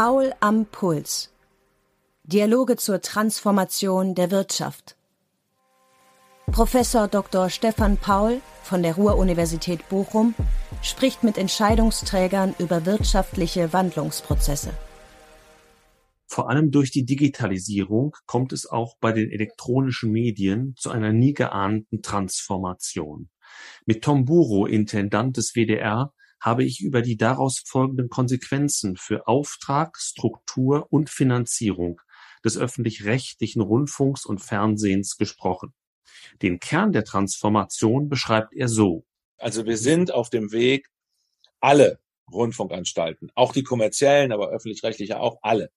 Paul am Puls. Dialoge zur Transformation der Wirtschaft. Professor Dr. Stefan Paul von der Ruhr-Universität Bochum spricht mit Entscheidungsträgern über wirtschaftliche Wandlungsprozesse. Vor allem durch die Digitalisierung kommt es auch bei den elektronischen Medien zu einer nie geahnten Transformation. Mit Tom Buro, Intendant des WDR, habe ich über die daraus folgenden Konsequenzen für Auftrag, Struktur und Finanzierung des öffentlich-rechtlichen Rundfunks und Fernsehens gesprochen. Den Kern der Transformation beschreibt er so. Also wir sind auf dem Weg, alle Rundfunkanstalten, auch die kommerziellen, aber öffentlich-rechtliche auch alle,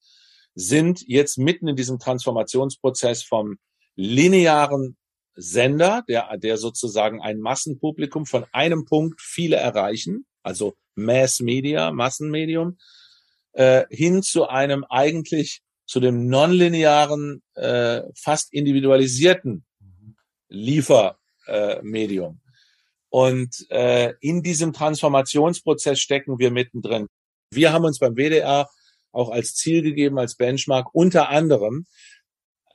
sind jetzt mitten in diesem Transformationsprozess vom linearen Sender, der, der sozusagen ein Massenpublikum von einem Punkt viele erreichen, also Mass Media, Massenmedium, äh, hin zu einem eigentlich zu dem nonlinearen, äh, fast individualisierten Liefermedium. Äh, und äh, in diesem Transformationsprozess stecken wir mittendrin. Wir haben uns beim WDR auch als Ziel gegeben, als Benchmark, unter anderem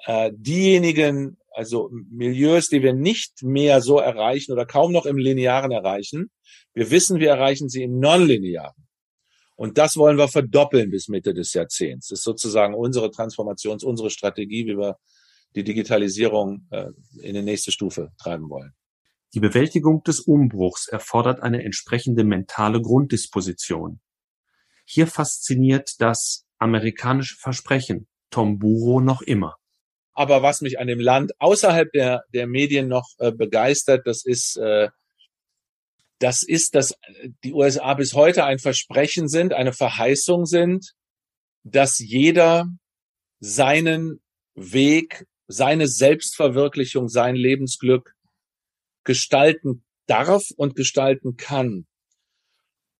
äh, diejenigen, also Milieus, die wir nicht mehr so erreichen oder kaum noch im Linearen erreichen. Wir wissen, wir erreichen sie im Nonlinearen. Und das wollen wir verdoppeln bis Mitte des Jahrzehnts. Das ist sozusagen unsere Transformations-, unsere Strategie, wie wir die Digitalisierung äh, in die nächste Stufe treiben wollen. Die Bewältigung des Umbruchs erfordert eine entsprechende mentale Grunddisposition. Hier fasziniert das amerikanische Versprechen Tom Buro noch immer. Aber was mich an dem Land außerhalb der, der Medien noch äh, begeistert, das ist, äh, das ist, dass die USA bis heute ein Versprechen sind, eine Verheißung sind, dass jeder seinen Weg, seine Selbstverwirklichung, sein Lebensglück gestalten darf und gestalten kann.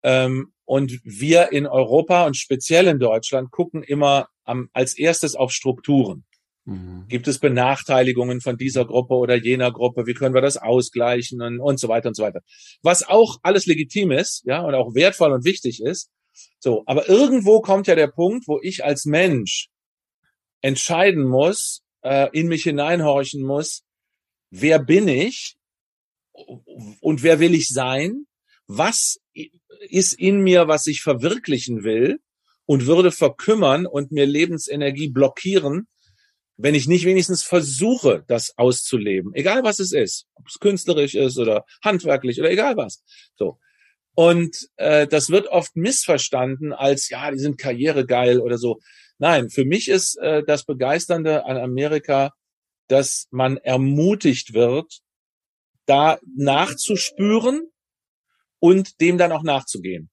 Ähm, und wir in Europa und speziell in Deutschland gucken immer am, als erstes auf Strukturen. Mhm. Gibt es Benachteiligungen von dieser Gruppe oder jener Gruppe? Wie können wir das ausgleichen und, und so weiter und so weiter? Was auch alles legitim ist, ja, und auch wertvoll und wichtig ist. So, aber irgendwo kommt ja der Punkt, wo ich als Mensch entscheiden muss, äh, in mich hineinhorchen muss, wer bin ich und wer will ich sein? Was ist in mir, was ich verwirklichen will und würde verkümmern und mir Lebensenergie blockieren, wenn ich nicht wenigstens versuche, das auszuleben, egal was es ist, ob es künstlerisch ist oder handwerklich oder egal was. So. Und äh, das wird oft missverstanden als, ja, die sind karrieregeil oder so. Nein, für mich ist äh, das Begeisternde an Amerika, dass man ermutigt wird, da nachzuspüren und dem dann auch nachzugehen.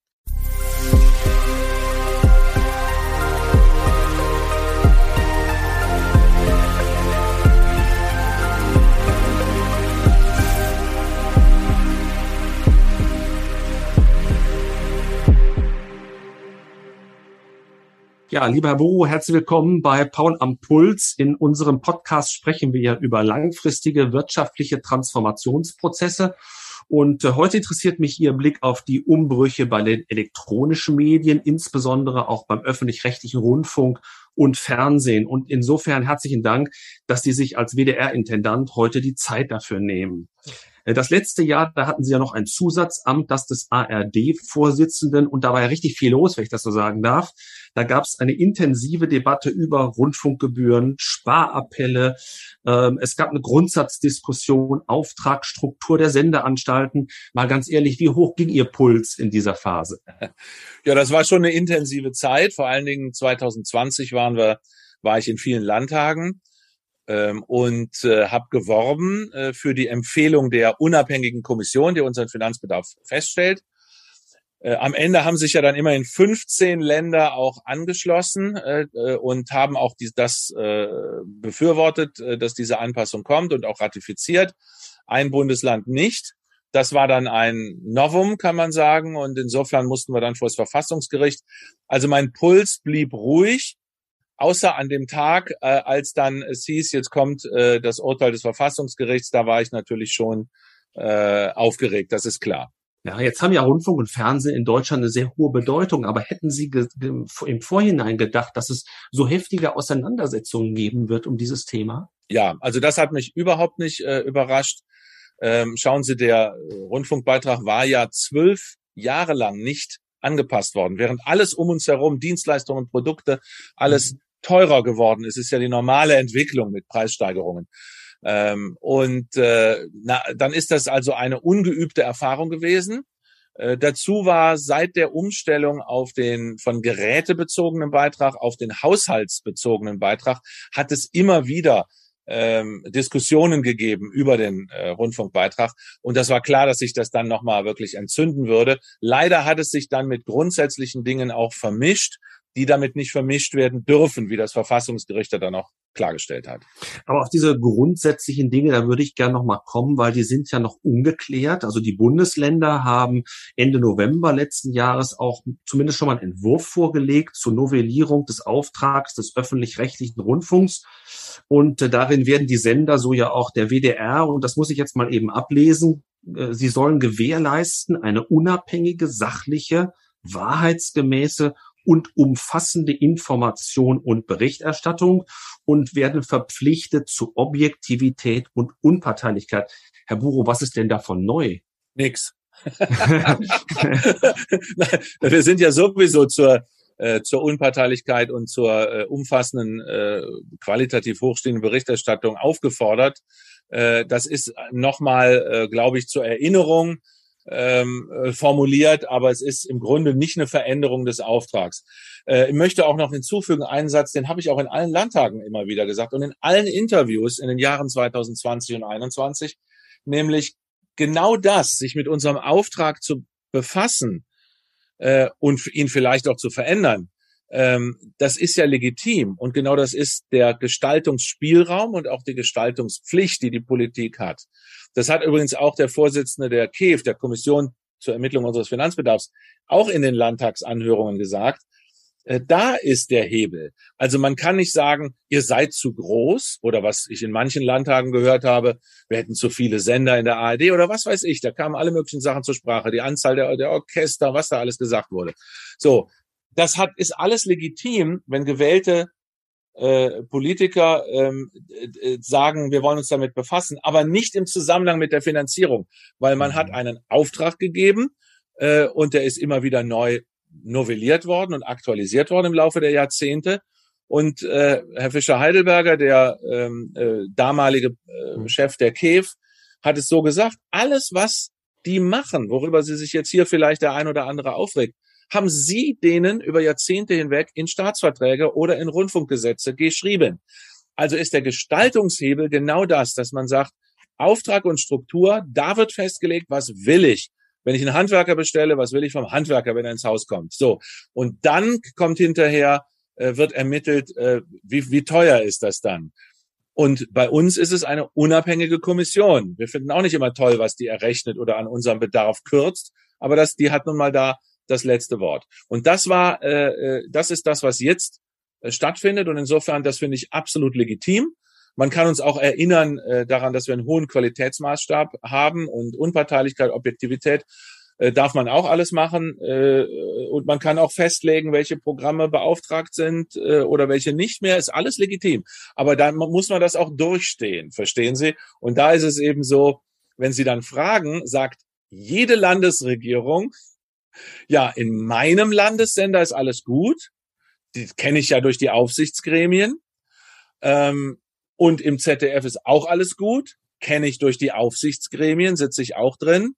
Ja, lieber Herr Buru, herzlich willkommen bei Paul am Puls. In unserem Podcast sprechen wir über langfristige wirtschaftliche Transformationsprozesse. Und äh, heute interessiert mich Ihr Blick auf die Umbrüche bei den elektronischen Medien, insbesondere auch beim öffentlich-rechtlichen Rundfunk und Fernsehen. Und insofern herzlichen Dank, dass Sie sich als WDR-Intendant heute die Zeit dafür nehmen. Äh, das letzte Jahr, da hatten Sie ja noch ein Zusatzamt, das des ARD-Vorsitzenden. Und da war ja richtig viel los, wenn ich das so sagen darf. Da gab es eine intensive Debatte über Rundfunkgebühren, Sparappelle. Ähm, es gab eine Grundsatzdiskussion, Auftragsstruktur der Sendeanstalten. Mal ganz ehrlich, wie hoch ging Ihr Puls in dieser Phase? Ja, das war schon eine intensive Zeit. Vor allen Dingen 2020 waren wir, war ich in vielen Landtagen ähm, und äh, habe geworben äh, für die Empfehlung der unabhängigen Kommission, die unseren Finanzbedarf feststellt. Äh, am Ende haben sich ja dann immerhin 15 Länder auch angeschlossen äh, äh, und haben auch die, das äh, befürwortet, äh, dass diese Anpassung kommt und auch ratifiziert. Ein Bundesland nicht. Das war dann ein Novum, kann man sagen. Und insofern mussten wir dann vor das Verfassungsgericht. Also mein Puls blieb ruhig außer an dem Tag, äh, als dann es hieß, jetzt kommt äh, das Urteil des Verfassungsgerichts, da war ich natürlich schon äh, aufgeregt, das ist klar. Ja, jetzt haben ja Rundfunk und Fernsehen in Deutschland eine sehr hohe Bedeutung, aber hätten Sie im Vorhinein gedacht, dass es so heftige Auseinandersetzungen geben wird um dieses Thema? Ja, also das hat mich überhaupt nicht äh, überrascht. Ähm, schauen Sie, der Rundfunkbeitrag war ja zwölf Jahre lang nicht angepasst worden, während alles um uns herum, Dienstleistungen, Produkte, alles mhm. teurer geworden ist. Ist ja die normale Entwicklung mit Preissteigerungen. Ähm, und äh, na, dann ist das also eine ungeübte Erfahrung gewesen. Äh, dazu war seit der Umstellung auf den von gerätebezogenen Beitrag auf den haushaltsbezogenen Beitrag hat es immer wieder ähm, Diskussionen gegeben über den äh, Rundfunkbeitrag. Und das war klar, dass sich das dann nochmal wirklich entzünden würde. Leider hat es sich dann mit grundsätzlichen Dingen auch vermischt die damit nicht vermischt werden dürfen, wie das Verfassungsgericht dann auch klargestellt hat. Aber auf diese grundsätzlichen Dinge, da würde ich gerne noch mal kommen, weil die sind ja noch ungeklärt. Also die Bundesländer haben Ende November letzten Jahres auch zumindest schon mal einen Entwurf vorgelegt zur Novellierung des Auftrags des öffentlich-rechtlichen Rundfunks. Und äh, darin werden die Sender, so ja auch der WDR, und das muss ich jetzt mal eben ablesen, äh, sie sollen gewährleisten eine unabhängige, sachliche, wahrheitsgemäße und umfassende Information und Berichterstattung und werden verpflichtet zu Objektivität und Unparteilichkeit. Herr Buro, was ist denn davon neu? Nix. Wir sind ja sowieso zur äh, zur Unparteilichkeit und zur äh, umfassenden, äh, qualitativ hochstehenden Berichterstattung aufgefordert. Äh, das ist nochmal, äh, glaube ich, zur Erinnerung ähm, äh, formuliert, aber es ist im Grunde nicht eine Veränderung des Auftrags. Äh, ich möchte auch noch hinzufügen, einen Satz, den habe ich auch in allen Landtagen immer wieder gesagt und in allen Interviews in den Jahren 2020 und 2021, nämlich genau das, sich mit unserem Auftrag zu befassen äh, und ihn vielleicht auch zu verändern, das ist ja legitim. Und genau das ist der Gestaltungsspielraum und auch die Gestaltungspflicht, die die Politik hat. Das hat übrigens auch der Vorsitzende der KEF, der Kommission zur Ermittlung unseres Finanzbedarfs, auch in den Landtagsanhörungen gesagt. Äh, da ist der Hebel. Also man kann nicht sagen, ihr seid zu groß oder was ich in manchen Landtagen gehört habe, wir hätten zu viele Sender in der ARD oder was weiß ich. Da kamen alle möglichen Sachen zur Sprache, die Anzahl der, der Orchester, was da alles gesagt wurde. So, das hat, ist alles legitim, wenn gewählte äh, Politiker ähm, äh, sagen, wir wollen uns damit befassen, aber nicht im Zusammenhang mit der Finanzierung, weil man mhm. hat einen Auftrag gegeben äh, und der ist immer wieder neu novelliert worden und aktualisiert worden im Laufe der Jahrzehnte. Und äh, Herr Fischer-Heidelberger, der ähm, äh, damalige äh, mhm. Chef der KEF, hat es so gesagt, alles, was die machen, worüber sie sich jetzt hier vielleicht der ein oder andere aufregt, haben Sie denen über Jahrzehnte hinweg in Staatsverträge oder in Rundfunkgesetze geschrieben. Also ist der Gestaltungshebel genau das, dass man sagt, Auftrag und Struktur, da wird festgelegt, was will ich. Wenn ich einen Handwerker bestelle, was will ich vom Handwerker, wenn er ins Haus kommt? So. Und dann kommt hinterher, äh, wird ermittelt, äh, wie, wie teuer ist das dann? Und bei uns ist es eine unabhängige Kommission. Wir finden auch nicht immer toll, was die errechnet oder an unserem Bedarf kürzt, aber das, die hat nun mal da das letzte Wort. Und das war, äh, äh, das ist das, was jetzt äh, stattfindet. Und insofern, das finde ich absolut legitim. Man kann uns auch erinnern äh, daran, dass wir einen hohen Qualitätsmaßstab haben und Unparteilichkeit, Objektivität äh, darf man auch alles machen. Äh, und man kann auch festlegen, welche Programme beauftragt sind äh, oder welche nicht mehr. Ist alles legitim. Aber dann muss man das auch durchstehen, verstehen Sie? Und da ist es eben so, wenn Sie dann fragen, sagt jede Landesregierung, ja, in meinem Landessender ist alles gut. Die kenne ich ja durch die Aufsichtsgremien. Ähm, und im ZDF ist auch alles gut. Kenne ich durch die Aufsichtsgremien, sitze ich auch drin.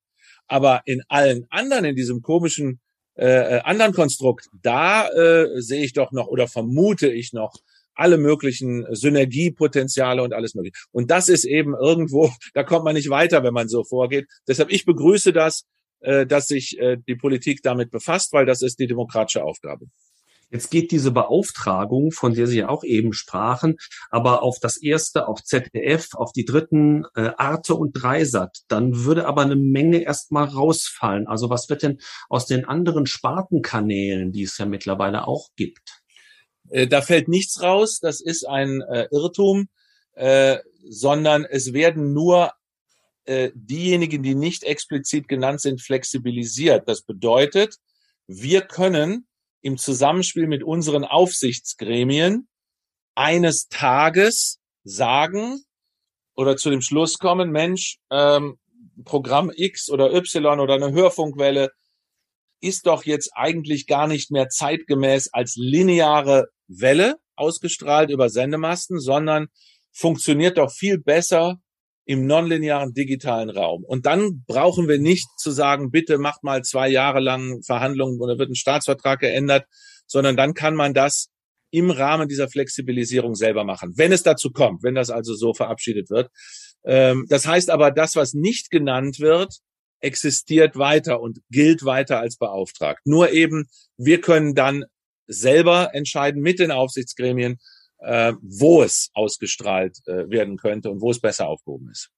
Aber in allen anderen, in diesem komischen äh, äh, anderen Konstrukt, da äh, sehe ich doch noch oder vermute ich noch alle möglichen Synergiepotenziale und alles mögliche. Und das ist eben irgendwo, da kommt man nicht weiter, wenn man so vorgeht. Deshalb, ich begrüße das äh, dass sich äh, die Politik damit befasst, weil das ist die demokratische Aufgabe. Jetzt geht diese Beauftragung, von der Sie ja auch eben sprachen, aber auf das erste, auf ZDF, auf die dritten äh, Arte und Dreisat. Dann würde aber eine Menge erstmal rausfallen. Also was wird denn aus den anderen Spartenkanälen, die es ja mittlerweile auch gibt? Äh, da fällt nichts raus. Das ist ein äh, Irrtum, äh, sondern es werden nur äh, diejenigen, die nicht explizit genannt sind, flexibilisiert. Das bedeutet, wir können im Zusammenspiel mit unseren Aufsichtsgremien eines Tages sagen oder zu dem Schluss kommen, Mensch, ähm, Programm X oder Y oder eine Hörfunkwelle ist doch jetzt eigentlich gar nicht mehr zeitgemäß als lineare Welle ausgestrahlt über Sendemasten, sondern funktioniert doch viel besser im nonlinearen digitalen Raum. Und dann brauchen wir nicht zu sagen, bitte macht mal zwei Jahre lang Verhandlungen oder wird ein Staatsvertrag geändert, sondern dann kann man das im Rahmen dieser Flexibilisierung selber machen, wenn es dazu kommt, wenn das also so verabschiedet wird. Ähm, das heißt aber, das, was nicht genannt wird, existiert weiter und gilt weiter als beauftragt. Nur eben, wir können dann selber entscheiden mit den Aufsichtsgremien, äh, wo es ausgestrahlt äh, werden könnte und wo es besser aufgehoben ist.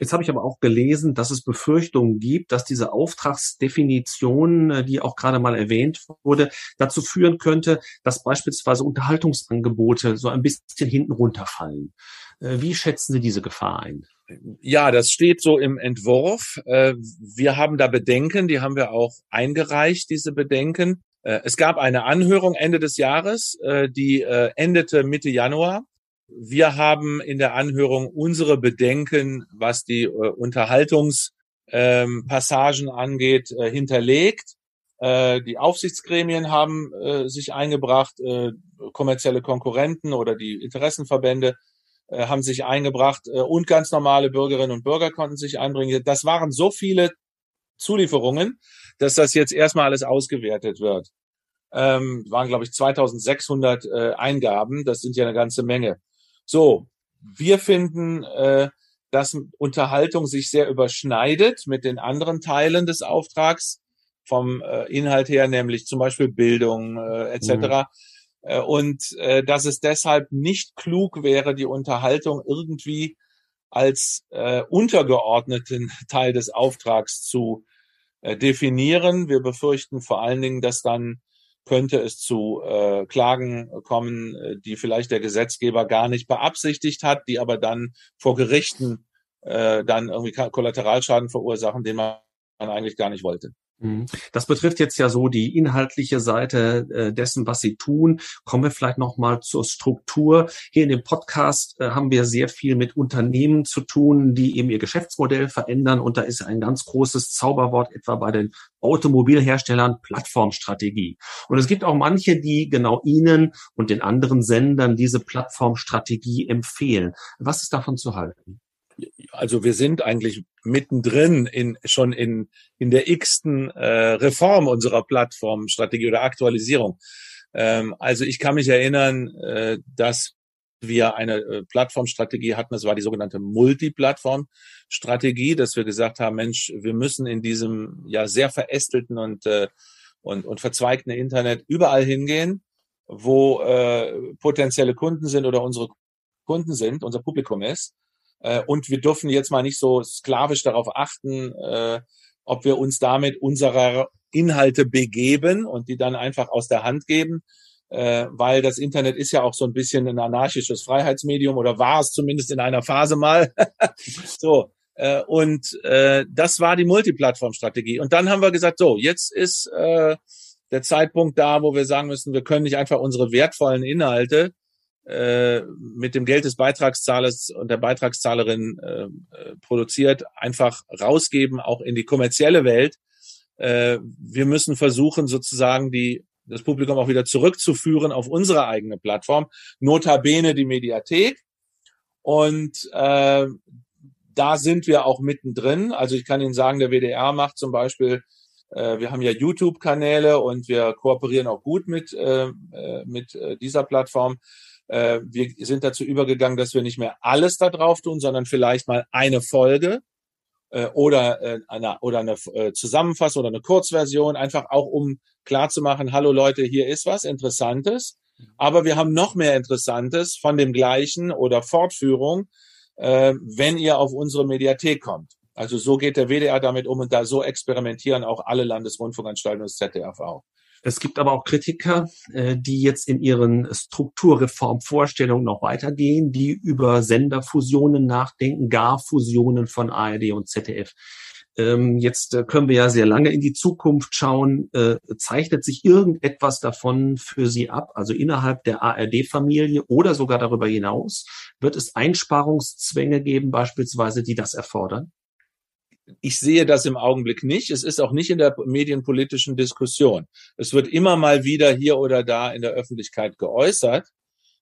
Jetzt habe ich aber auch gelesen, dass es Befürchtungen gibt, dass diese Auftragsdefinition, äh, die auch gerade mal erwähnt wurde, dazu führen könnte, dass beispielsweise Unterhaltungsangebote so ein bisschen hinten runterfallen. Äh, wie schätzen Sie diese Gefahr ein? Ja, das steht so im Entwurf. Äh, wir haben da Bedenken, die haben wir auch eingereicht, diese Bedenken. Äh, es gab eine Anhörung Ende des Jahres, äh, die endete Mitte Januar. Wir haben in der Anhörung unsere Bedenken, was die Unterhaltungspassagen angeht, hinterlegt. Die Aufsichtsgremien haben sich eingebracht, kommerzielle Konkurrenten oder die Interessenverbände äh, haben sich eingebracht äh, und ganz normale Bürgerinnen und Bürger konnten sich einbringen. Das waren so viele Zulieferungen, dass das jetzt erstmal alles ausgewertet wird. Ähm, waren, glaube ich, 2600 äh, Eingaben. Das sind ja eine ganze Menge. So, wir finden, äh, dass Unterhaltung sich sehr überschneidet mit den anderen Teilen des Auftrags vom äh, Inhalt her, nämlich zum Beispiel Bildung äh, etc. Mhm. Äh, und äh, dass es deshalb nicht klug wäre, die Unterhaltung irgendwie als äh, untergeordneten Teil des Auftrags zu äh, definieren. Wir befürchten vor allen Dingen, dass dann könnte es zu äh, Klagen kommen, äh, die vielleicht der Gesetzgeber gar nicht beabsichtigt hat, die aber dann vor Gerichten äh, dann irgendwie Kollateralschaden verursachen, den man eigentlich gar nicht wollte. Mhm. Das betrifft jetzt ja so die inhaltliche Seite äh, dessen, was Sie tun. Kommen wir vielleicht noch mal zur Struktur. Hier in dem Podcast äh, haben wir sehr viel mit Unternehmen zu tun, die eben ihr Geschäftsmodell verändern. Und da ist ein ganz großes Zauberwort etwa bei den Automobilherstellern Plattformstrategie. Und es gibt auch manche, die genau Ihnen und den anderen Sendern diese Plattformstrategie empfehlen. Was ist davon zu halten? Also wir sind eigentlich mittendrin in schon in in der x-ten äh, Reform unserer Plattformstrategie oder Aktualisierung. Ähm, also ich kann mich erinnern, äh, dass wir eine äh, Plattformstrategie hatten, das war die sogenannte Multiplattform-Strategie, dass wir gesagt haben, Mensch, wir müssen in diesem ja sehr verästelten und äh, und, und verzweigten Internet überall hingehen, wo äh, potenzielle Kunden sind oder unsere Kunden sind, unser Publikum ist äh, und wir dürfen jetzt mal nicht so sklavisch darauf achten, äh, ob wir uns damit unserer Inhalte begeben und die dann einfach aus der Hand geben, äh, weil das Internet ist ja auch so ein bisschen ein anarchisches Freiheitsmedium oder war es zumindest in einer Phase mal. so. Äh, und äh, das war die Multiplattform-Strategie. Und dann haben wir gesagt, so, jetzt ist äh, der Zeitpunkt da, wo wir sagen müssen, wir können nicht einfach unsere wertvollen Inhalte äh, mit dem Geld des Beitragszahlers und der Beitragszahlerin äh, äh, produziert, einfach rausgeben, auch in die kommerzielle Welt. Äh, wir müssen versuchen, sozusagen die, das Publikum auch wieder zurückzuführen auf unsere eigene Plattform, notabene die Mediathek. Und äh, da sind wir auch mittendrin. Also ich kann Ihnen sagen, der WDR macht zum Beispiel äh, wir haben ja YouTube-Kanäle und wir kooperieren auch gut mit, äh, mit dieser Plattform. Äh, wir sind dazu übergegangen, dass wir nicht mehr alles da drauf tun, sondern vielleicht mal eine Folge äh, oder äh, eine, oder eine äh, Zusammenfassung oder eine Kurzversion, einfach auch um klarzumachen, hallo Leute, hier ist was Interessantes, aber wir haben noch mehr Interessantes von dem gleichen oder Fortführung, äh, wenn ihr auf unsere Mediathek kommt. Also so geht der WDR damit um und da so experimentieren auch alle Landesrundfunkanstalten und das ZDF auch. Es gibt aber auch Kritiker, äh, die jetzt in ihren Strukturreformvorstellungen noch weitergehen, die über Senderfusionen nachdenken, gar Fusionen von ARD und ZDF. Ähm, jetzt äh, können wir ja sehr lange in die Zukunft schauen. Äh, zeichnet sich irgendetwas davon für Sie ab? Also innerhalb der ARD-Familie oder sogar darüber hinaus? Wird es Einsparungszwänge geben, beispielsweise, die das erfordern? Ich sehe das im Augenblick nicht. Es ist auch nicht in der medienpolitischen Diskussion. Es wird immer mal wieder hier oder da in der Öffentlichkeit geäußert,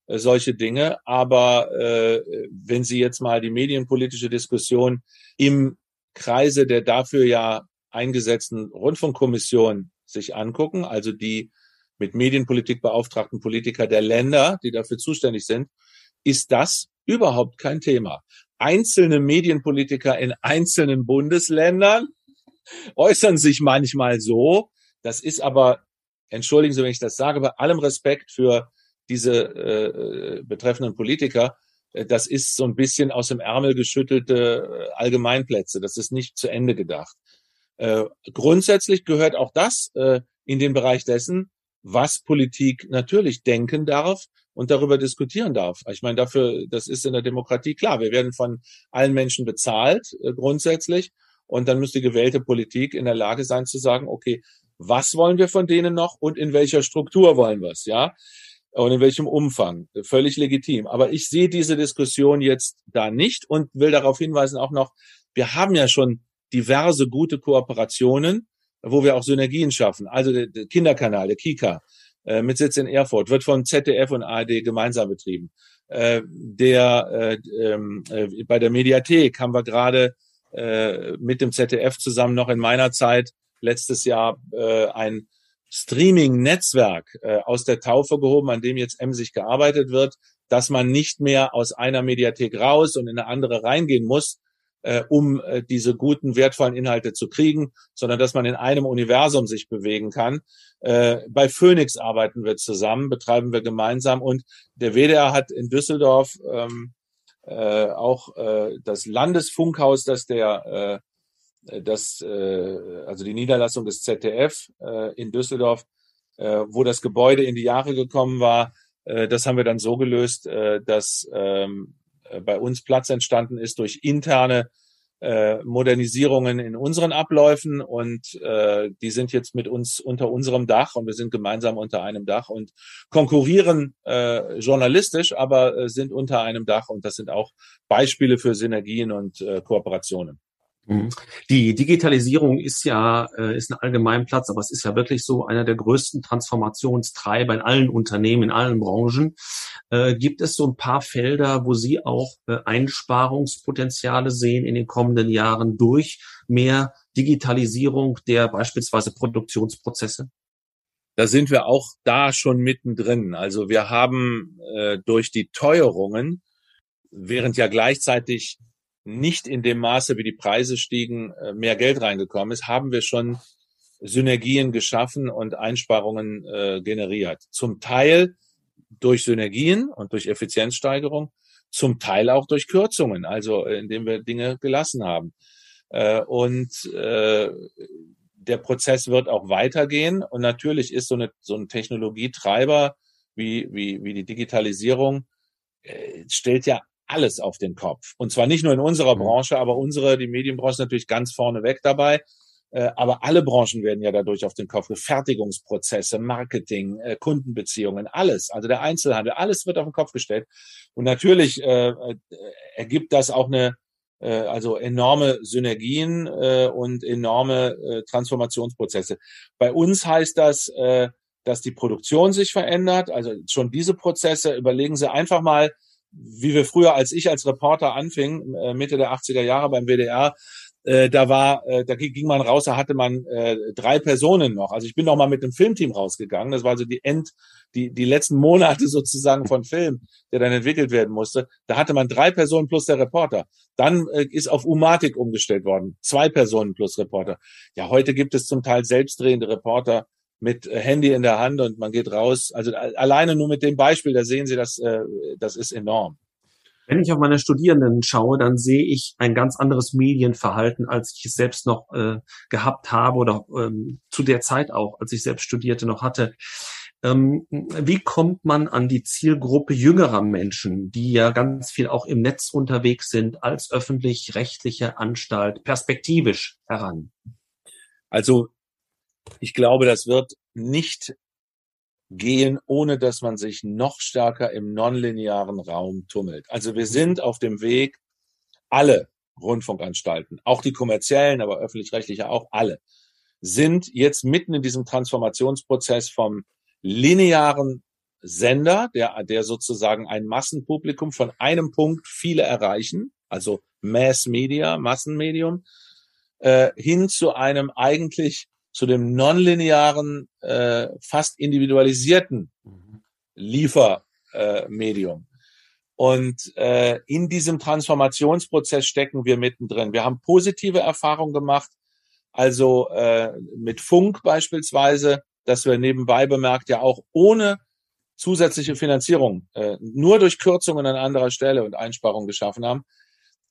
äh, solche Dinge. Aber äh, wenn Sie jetzt mal die medienpolitische Diskussion im Kreise der dafür ja eingesetzten Rundfunkkommission sich angucken, also die mit Medienpolitik beauftragten Politiker der Länder, die dafür zuständig sind, ist das überhaupt kein Thema. Einzelne Medienpolitiker in einzelnen Bundesländern äußern sich manchmal so. Das ist aber, entschuldigen Sie, wenn ich das sage, bei allem Respekt für diese äh, betreffenden Politiker, äh, das ist so ein bisschen aus dem Ärmel geschüttelte äh, Allgemeinplätze. Das ist nicht zu Ende gedacht. Äh, grundsätzlich gehört auch das äh, in den Bereich dessen, was Politik natürlich denken darf und darüber diskutieren darf. Ich meine, dafür, das ist in der Demokratie klar. Wir werden von allen Menschen bezahlt, äh, grundsätzlich. Und dann müsste gewählte Politik in der Lage sein zu sagen, okay, was wollen wir von denen noch und in welcher Struktur wollen wir es, ja? und in welchem Umfang. Völlig legitim. Aber ich sehe diese Diskussion jetzt da nicht und will darauf hinweisen auch noch, wir haben ja schon diverse gute Kooperationen, wo wir auch Synergien schaffen. Also der Kinderkanal, der Kika, äh, mit Sitz in Erfurt, wird von ZDF und ARD gemeinsam betrieben. Äh, der äh, ähm, äh, bei der Mediathek haben wir gerade äh, mit dem ZDF zusammen noch in meiner Zeit letztes Jahr ein Streaming-Netzwerk aus der Taufe gehoben, an dem jetzt emsig gearbeitet wird, dass man nicht mehr aus einer Mediathek raus und in eine andere reingehen muss, äh, um äh, diese guten, wertvollen Inhalte zu kriegen, sondern dass man in einem Universum sich bewegen kann. Äh, bei Phoenix arbeiten wir zusammen, betreiben wir gemeinsam und der WDR hat in Düsseldorf ähm, äh, auch äh, das Landesfunkhaus, das der äh, das, äh, also die Niederlassung des ZDF äh, in Düsseldorf, äh, wo das Gebäude in die Jahre gekommen war. Äh, das haben wir dann so gelöst, äh, dass ähm, äh, bei uns Platz entstanden ist durch interne äh, Modernisierungen in unseren Abläufen und äh, die sind jetzt mit uns unter unserem Dach und wir sind gemeinsam unter einem Dach und konkurrieren äh, journalistisch, aber äh, sind unter einem Dach und das sind auch Beispiele für Synergien und äh, Kooperationen. Mhm. Die Digitalisierung ist ja äh, ist ein Allgemeinplatz, aber es ist ja wirklich so einer der größten Transformationstreiber in allen Unternehmen, in allen Branchen. Äh, gibt es so ein paar Felder, wo Sie auch äh, Einsparungspotenziale sehen in den kommenden Jahren durch mehr Digitalisierung der beispielsweise Produktionsprozesse? Da sind wir auch da schon mittendrin. Also wir haben äh, durch die Teuerungen, während ja gleichzeitig nicht in dem Maße, wie die Preise stiegen, äh, mehr Geld reingekommen ist, haben wir schon Synergien geschaffen und Einsparungen äh, generiert. Zum Teil durch Synergien und durch Effizienzsteigerung, zum Teil auch durch Kürzungen, also äh, indem wir Dinge gelassen haben. Äh, und äh, der Prozess wird auch weitergehen. Und natürlich ist so, eine, so ein Technologietreiber wie, wie, wie die Digitalisierung, äh, stellt ja alles auf den Kopf. Und zwar nicht nur in unserer mhm. Branche, aber unsere, die Medienbranche ist natürlich ganz vorne weg dabei. Äh, aber alle Branchen werden ja dadurch auf den Kopf. Fertigungsprozesse, Marketing, äh, Kundenbeziehungen, alles. Also der Einzelhandel, alles wird auf den Kopf gestellt. Und natürlich äh, äh ergibt das auch eine, äh, also enorme Synergien äh, und enorme äh, Transformationsprozesse. Bei uns heißt das, äh, dass die Produktion sich verändert. Also schon diese Prozesse, überlegen Sie einfach mal, wie wir früher, als ich als Reporter anfing, äh, Mitte der 80er Jahre beim WDR, äh, da war, äh, da ging man raus, da hatte man äh, drei Personen noch. Also ich bin noch mal mit dem Filmteam rausgegangen. Das war also die End, die die letzten Monate sozusagen von Film, der dann entwickelt werden musste. Da hatte man drei Personen plus der Reporter. Dann äh, ist auf Umatic umgestellt worden, zwei Personen plus Reporter. Ja, heute gibt es zum Teil selbstdrehende Reporter mit äh, Handy in der Hand und man geht raus. Also alleine nur mit dem Beispiel, da sehen Sie, dass äh, das ist enorm. Wenn ich auf meine Studierenden schaue, dann sehe ich ein ganz anderes Medienverhalten, als ich es selbst noch äh, gehabt habe oder ähm, zu der Zeit auch, als ich selbst studierte, noch hatte. Ähm, wie kommt man an die Zielgruppe jüngerer Menschen, die ja ganz viel auch im Netz unterwegs sind, als öffentlich-rechtliche Anstalt perspektivisch heran? Also ich glaube, das wird nicht gehen, ohne dass man sich noch stärker im nonlinearen Raum tummelt. Also wir sind auf dem Weg, alle Rundfunkanstalten, auch die kommerziellen, aber öffentlich-rechtliche auch alle, sind jetzt mitten in diesem Transformationsprozess vom linearen Sender, der, der sozusagen ein Massenpublikum von einem Punkt viele erreichen, also Mass Media, Massenmedium, äh, hin zu einem eigentlich zu dem nonlinearen, äh, fast individualisierten mhm. Liefermedium. Äh, und äh, in diesem Transformationsprozess stecken wir mittendrin. Wir haben positive Erfahrungen gemacht, also äh, mit Funk beispielsweise, dass wir nebenbei bemerkt ja auch ohne zusätzliche Finanzierung, äh, nur durch Kürzungen an anderer Stelle und Einsparungen geschaffen haben,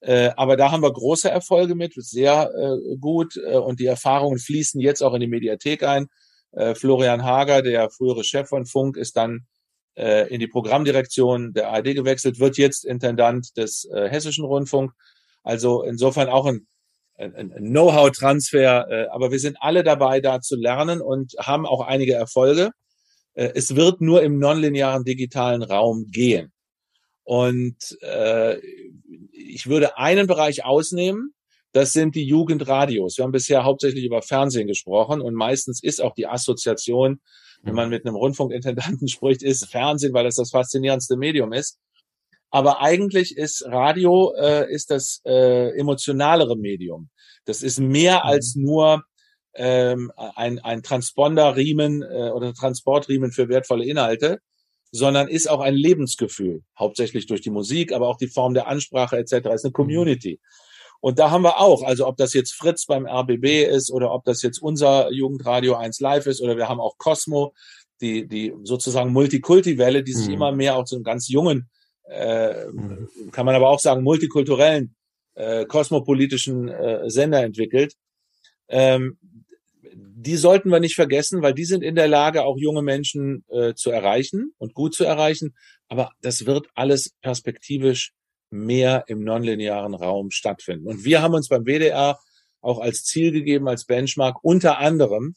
äh, aber da haben wir große Erfolge mit, sehr äh, gut. Äh, und die Erfahrungen fließen jetzt auch in die Mediathek ein. Äh, Florian Hager, der frühere Chef von Funk, ist dann äh, in die Programmdirektion der ARD gewechselt, wird jetzt Intendant des Hessischen Rundfunk. Also insofern auch ein, ein, ein Know-how-Transfer. Aber wir sind alle dabei, da zu lernen und haben auch einige Erfolge. Es wird nur im nonlinearen digitalen Raum gehen. Und äh, ich würde einen Bereich ausnehmen, das sind die Jugendradios. Wir haben bisher hauptsächlich über Fernsehen gesprochen und meistens ist auch die Assoziation, wenn man mit einem Rundfunkintendanten spricht, ist Fernsehen, weil das das faszinierendste Medium ist. Aber eigentlich ist Radio äh, ist das äh, emotionalere Medium. Das ist mehr mhm. als nur ähm, ein, ein Transponderriemen äh, oder Transportriemen für wertvolle Inhalte, sondern ist auch ein Lebensgefühl, hauptsächlich durch die Musik, aber auch die Form der Ansprache etc. ist eine mhm. Community. Und da haben wir auch, also ob das jetzt Fritz beim RBB ist oder ob das jetzt unser Jugendradio 1 Live ist oder wir haben auch Cosmo, die, die sozusagen Multikulti-Welle, die sich mhm. immer mehr auch zu einem ganz jungen, äh, mhm. kann man aber auch sagen, multikulturellen, äh, kosmopolitischen äh, Sender entwickelt. Ähm, die sollten wir nicht vergessen, weil die sind in der Lage, auch junge Menschen äh, zu erreichen und gut zu erreichen. Aber das wird alles perspektivisch mehr im nonlinearen Raum stattfinden. Und wir haben uns beim WDR auch als Ziel gegeben, als Benchmark unter anderem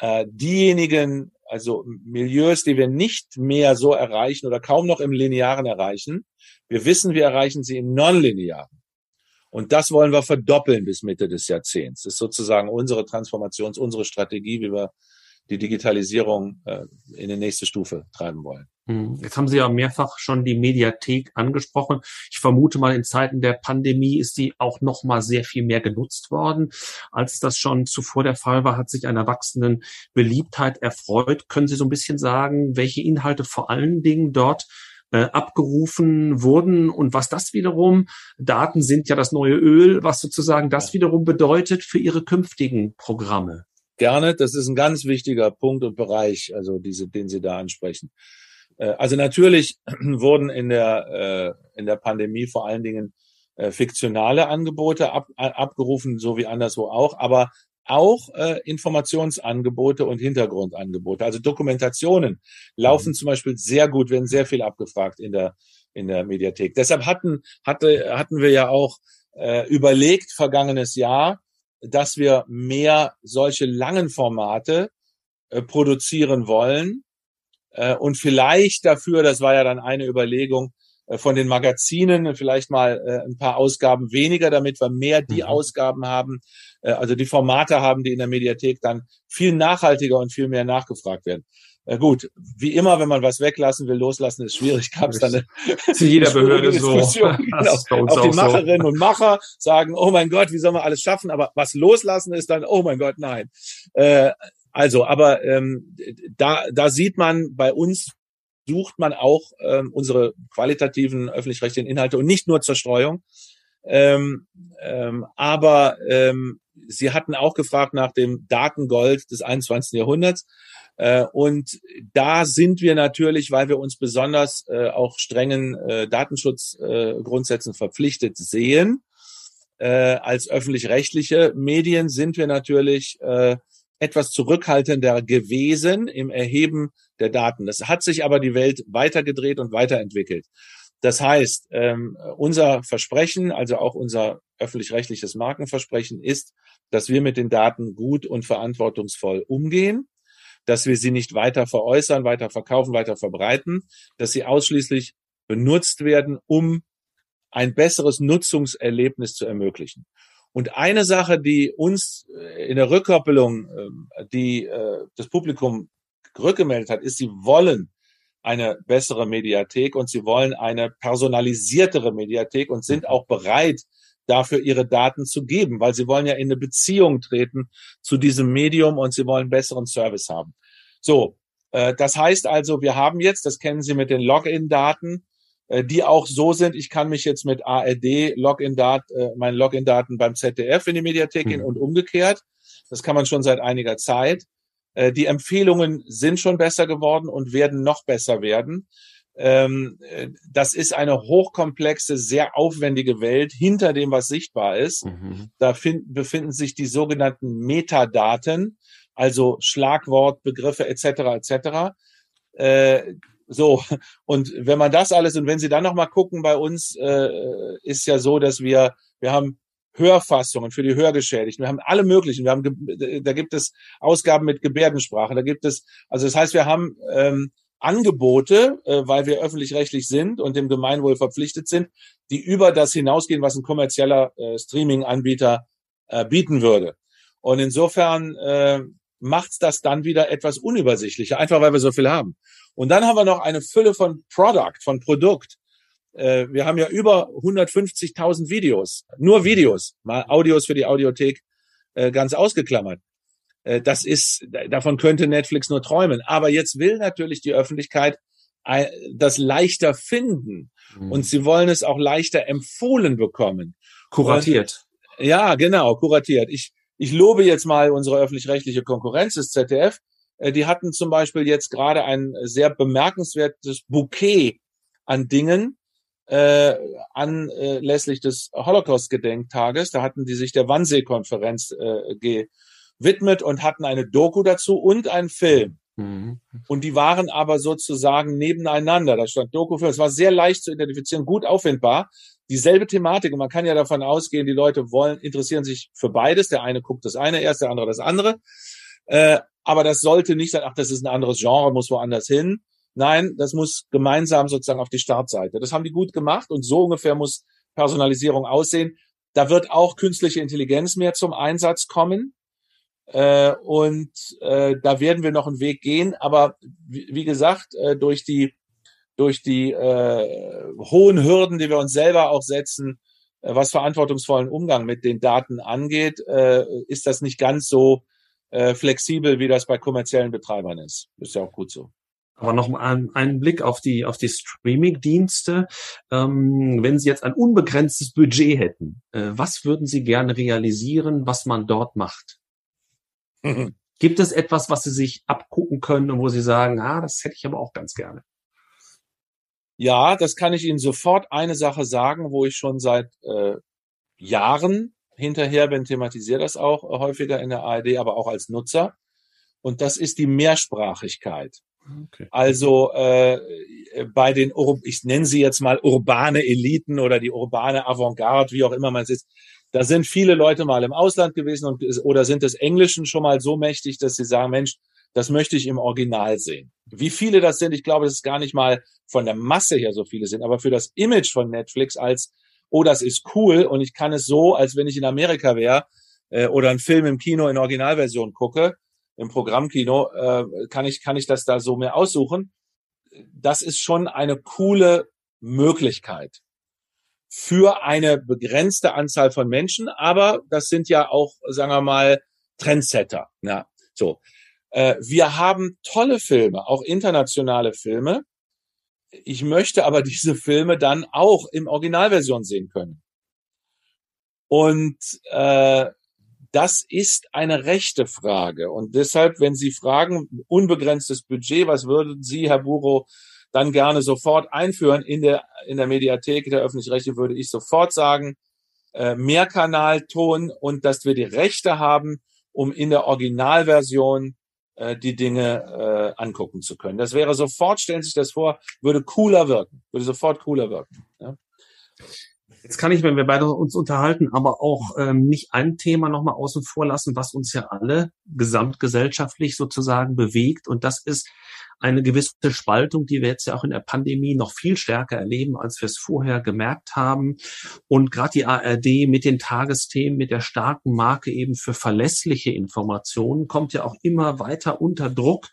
äh, diejenigen, also Milieus, die wir nicht mehr so erreichen oder kaum noch im Linearen erreichen. Wir wissen, wir erreichen sie im Nonlinearen. Und das wollen wir verdoppeln bis Mitte des Jahrzehnts. Das ist sozusagen unsere Transformations-, unsere Strategie, wie wir die Digitalisierung äh, in die nächste Stufe treiben wollen. Hm. Jetzt haben Sie ja mehrfach schon die Mediathek angesprochen. Ich vermute mal, in Zeiten der Pandemie ist die auch noch mal sehr viel mehr genutzt worden, als das schon zuvor der Fall war. Hat sich einer wachsenden Beliebtheit erfreut. Können Sie so ein bisschen sagen, welche Inhalte vor allen Dingen dort äh, abgerufen wurden und was das wiederum, Daten sind ja das neue Öl, was sozusagen das wiederum bedeutet für Ihre künftigen Programme. Gerne, das ist ein ganz wichtiger Punkt und Bereich, also diese, den Sie da ansprechen. Äh, also natürlich wurden in der, äh, in der Pandemie vor allen Dingen fiktionale Angebote ab, abgerufen, so wie anderswo auch, aber auch äh, Informationsangebote und Hintergrundangebote. Also Dokumentationen laufen mhm. zum Beispiel sehr gut, werden sehr viel abgefragt in der, in der Mediathek. Deshalb hatten, hatte, hatten wir ja auch äh, überlegt, vergangenes Jahr, dass wir mehr solche langen Formate äh, produzieren wollen äh, und vielleicht dafür, das war ja dann eine Überlegung, äh, von den Magazinen vielleicht mal äh, ein paar Ausgaben weniger, damit wir mehr die mhm. Ausgaben haben, äh, also die Formate haben, die in der Mediathek dann viel nachhaltiger und viel mehr nachgefragt werden. Äh, gut, wie immer, wenn man was weglassen will, loslassen ist schwierig. Gab es dann eine, zu jeder Behörde so. Genau. Auch die Macherinnen so. und Macher sagen, oh mein Gott, wie soll man alles schaffen? Aber was loslassen ist dann, oh mein Gott, nein. Äh, also, aber ähm, da, da sieht man bei uns sucht man auch ähm, unsere qualitativen öffentlich-rechtlichen Inhalte und nicht nur zur Streuung. Ähm, ähm, aber ähm, Sie hatten auch gefragt nach dem Datengold des 21. Jahrhunderts. Äh, und da sind wir natürlich, weil wir uns besonders äh, auch strengen äh, Datenschutzgrundsätzen verpflichtet sehen, als öffentlich-rechtliche Medien sind wir natürlich etwas zurückhaltender gewesen im Erheben der Daten. Das hat sich aber die Welt weitergedreht und weiterentwickelt. Das heißt, ähm, unser Versprechen, also auch unser öffentlich-rechtliches Markenversprechen ist, dass wir mit den Daten gut und verantwortungsvoll umgehen, dass wir sie nicht weiter veräußern, weiter verkaufen, weiter verbreiten, dass sie ausschließlich benutzt werden, um ein besseres Nutzungserlebnis zu ermöglichen. Und eine Sache, die uns äh, in der Rückkoppelung, ähm, die äh, das Publikum rückgemeldet hat, ist, sie wollen eine bessere Mediathek und sie wollen eine personalisiertere Mediathek und sind auch bereit, dafür ihre Daten zu geben, weil sie wollen ja in eine Beziehung treten zu diesem Medium und sie wollen besseren Service haben. So, äh, das heißt also, wir haben jetzt, das kennen Sie mit den Login-Daten, äh, die auch so sind, ich kann mich jetzt mit ARD Login-Daten, äh, meinen Login-Daten beim ZDF in die Mediathek gehen mhm. und umgekehrt. Das kann man schon seit einiger Zeit. Äh, die Empfehlungen sind schon besser geworden und werden noch besser werden. Ähm, äh, das ist eine hochkomplexe, sehr aufwendige Welt hinter dem, was sichtbar ist. Mhm. Da find, befinden sich die sogenannten Metadaten, also Schlagwort, Begriffe etc. etc. Äh, so und wenn man das alles und wenn Sie dann noch mal gucken, bei uns äh, ist ja so, dass wir wir haben Hörfassungen für die Hörgeschädigten. Wir haben alle möglichen. Wir haben, da gibt es Ausgaben mit Gebärdensprache. Da gibt es, also das heißt, wir haben ähm, Angebote, äh, weil wir öffentlich-rechtlich sind und dem Gemeinwohl verpflichtet sind, die über das hinausgehen, was ein kommerzieller äh, Streaming-Anbieter äh, bieten würde. Und insofern äh, macht das dann wieder etwas unübersichtlicher, einfach weil wir so viel haben. Und dann haben wir noch eine Fülle von Product, von Produkt äh, wir haben ja über 150.000 Videos, nur Videos, mal Audios für die Audiothek äh, ganz ausgeklammert. Äh, das ist, davon könnte Netflix nur träumen. Aber jetzt will natürlich die Öffentlichkeit äh, das leichter finden mhm. und sie wollen es auch leichter empfohlen bekommen. Kuratiert. Und, ja, genau, kuratiert. Ich, ich lobe jetzt mal unsere öffentlich-rechtliche Konkurrenz, das ZDF. Äh, die hatten zum Beispiel jetzt gerade ein sehr bemerkenswertes Bouquet an Dingen, äh, anlässlich des Holocaust-Gedenktages. Da hatten die sich der Wannsee-Konferenz äh, gewidmet und hatten eine Doku dazu und einen Film. Mhm. Und die waren aber sozusagen nebeneinander. Da stand Doku für. Es war sehr leicht zu identifizieren, gut auffindbar. Dieselbe Thematik. Und man kann ja davon ausgehen, die Leute wollen, interessieren sich für beides. Der eine guckt das eine erst, der andere das andere. Äh, aber das sollte nicht sein, ach, das ist ein anderes Genre, muss woanders hin. Nein, das muss gemeinsam sozusagen auf die Startseite. Das haben die gut gemacht und so ungefähr muss Personalisierung aussehen. Da wird auch künstliche Intelligenz mehr zum Einsatz kommen. Äh, und äh, da werden wir noch einen Weg gehen. Aber wie, wie gesagt, äh, durch die durch die äh, hohen Hürden, die wir uns selber auch setzen, äh, was verantwortungsvollen Umgang mit den Daten angeht, äh, ist das nicht ganz so äh, flexibel, wie das bei kommerziellen Betreibern ist. Ist ja auch gut so. Aber noch einen, einen Blick auf die, auf die Streaming-Dienste. Ähm, wenn Sie jetzt ein unbegrenztes Budget hätten, äh, was würden Sie gerne realisieren, was man dort macht? Mhm. Gibt es etwas, was Sie sich abgucken können und wo Sie sagen, ah, das hätte ich aber auch ganz gerne? Ja, das kann ich Ihnen sofort eine Sache sagen, wo ich schon seit äh, Jahren hinterher bin, thematisiere das auch häufiger in der ARD, aber auch als Nutzer. Und das ist die Mehrsprachigkeit. Okay. Also äh, bei den, ich nenne sie jetzt mal urbane Eliten oder die urbane Avantgarde, wie auch immer man es ist, da sind viele Leute mal im Ausland gewesen und, oder sind des Englischen schon mal so mächtig, dass sie sagen, Mensch, das möchte ich im Original sehen. Wie viele das sind, ich glaube, dass es gar nicht mal von der Masse her so viele sind, aber für das Image von Netflix als, oh, das ist cool und ich kann es so, als wenn ich in Amerika wäre äh, oder einen Film im Kino in Originalversion gucke, im Programmkino, äh, kann ich, kann ich das da so mehr aussuchen. Das ist schon eine coole Möglichkeit für eine begrenzte Anzahl von Menschen, aber das sind ja auch, sagen wir mal, Trendsetter. Ja, so. Äh, wir haben tolle Filme, auch internationale Filme. Ich möchte aber diese Filme dann auch im Originalversion sehen können. Und äh, das ist eine rechte Frage. Und deshalb, wenn Sie fragen, unbegrenztes Budget, was würden Sie, Herr Buro, dann gerne sofort einführen in der, in der Mediathek der Öffentlich-Rechtlichen, würde ich sofort sagen, äh, Mehrkanalton und dass wir die Rechte haben, um in der Originalversion äh, die Dinge äh, angucken zu können. Das wäre sofort, stellen Sie sich das vor, würde cooler wirken, würde sofort cooler wirken. Ja. Jetzt kann ich, wenn wir beide uns unterhalten, aber auch ähm, nicht ein Thema nochmal außen vor lassen, was uns ja alle gesamtgesellschaftlich sozusagen bewegt. Und das ist eine gewisse Spaltung, die wir jetzt ja auch in der Pandemie noch viel stärker erleben, als wir es vorher gemerkt haben. Und gerade die ARD mit den Tagesthemen, mit der starken Marke eben für verlässliche Informationen, kommt ja auch immer weiter unter Druck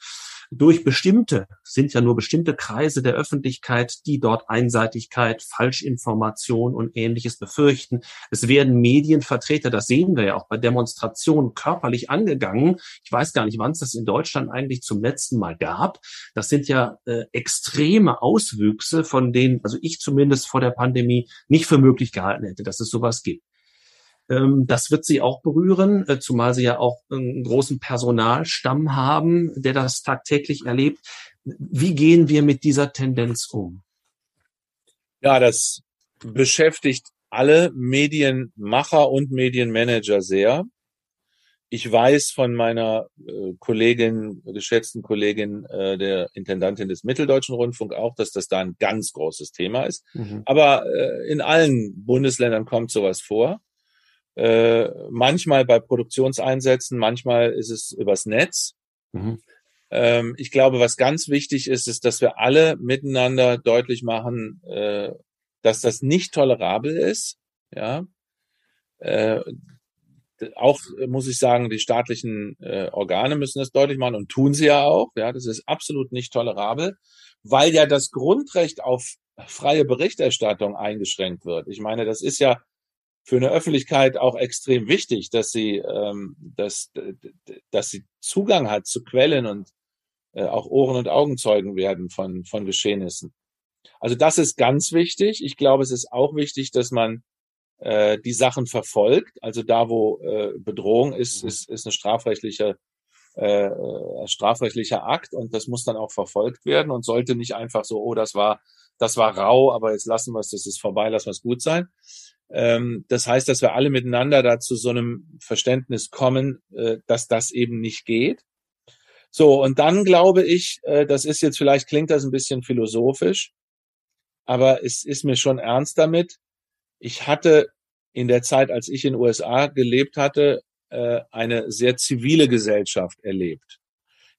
durch bestimmte, sind ja nur bestimmte Kreise der Öffentlichkeit, die dort Einseitigkeit, Falschinformation und ähnliches befürchten. Es werden Medienvertreter, das sehen wir ja auch bei Demonstrationen, körperlich angegangen. Ich weiß gar nicht, wann es das in Deutschland eigentlich zum letzten Mal gab. Das sind ja äh, extreme Auswüchse, von denen, also ich zumindest vor der Pandemie nicht für möglich gehalten hätte, dass es sowas gibt. Ähm, das wird sie auch berühren, äh, zumal sie ja auch einen großen Personalstamm haben, der das tagtäglich erlebt. Wie gehen wir mit dieser Tendenz um? Ja, das beschäftigt alle Medienmacher und Medienmanager sehr. Ich weiß von meiner äh, Kollegin, geschätzten Kollegin, äh, der Intendantin des Mitteldeutschen Rundfunk auch, dass das da ein ganz großes Thema ist. Mhm. Aber in allen Bundesländern kommt sowas vor. Äh, manchmal bei Produktionseinsätzen, manchmal ist es übers Netz. Mhm. Ähm, ich glaube, was ganz wichtig ist, ist, dass wir alle miteinander deutlich machen, äh, dass das nicht tolerabel ist. Ja. Äh, auch muss ich sagen, die staatlichen äh, Organe müssen das deutlich machen und tun sie ja auch. Ja, das ist absolut nicht tolerabel, weil ja das Grundrecht auf freie Berichterstattung eingeschränkt wird. Ich meine, das ist ja für eine Öffentlichkeit auch extrem wichtig, dass sie, ähm, dass, dass sie Zugang hat zu Quellen und äh, auch Ohren- und Augenzeugen werden von, von Geschehnissen. Also das ist ganz wichtig. Ich glaube, es ist auch wichtig, dass man äh, die Sachen verfolgt. Also da, wo äh, Bedrohung ist, mhm. ist, ist eine strafrechtliche äh, strafrechtlicher Akt und das muss dann auch verfolgt werden und sollte nicht einfach so, oh, das war, das war rau, aber jetzt lassen wir es, das ist vorbei, lassen wir es gut sein. Ähm, das heißt, dass wir alle miteinander da zu so einem Verständnis kommen, äh, dass das eben nicht geht. So, und dann glaube ich, äh, das ist jetzt vielleicht klingt das ein bisschen philosophisch, aber es ist mir schon ernst damit. Ich hatte in der Zeit, als ich in den USA gelebt hatte, äh, eine sehr zivile Gesellschaft erlebt,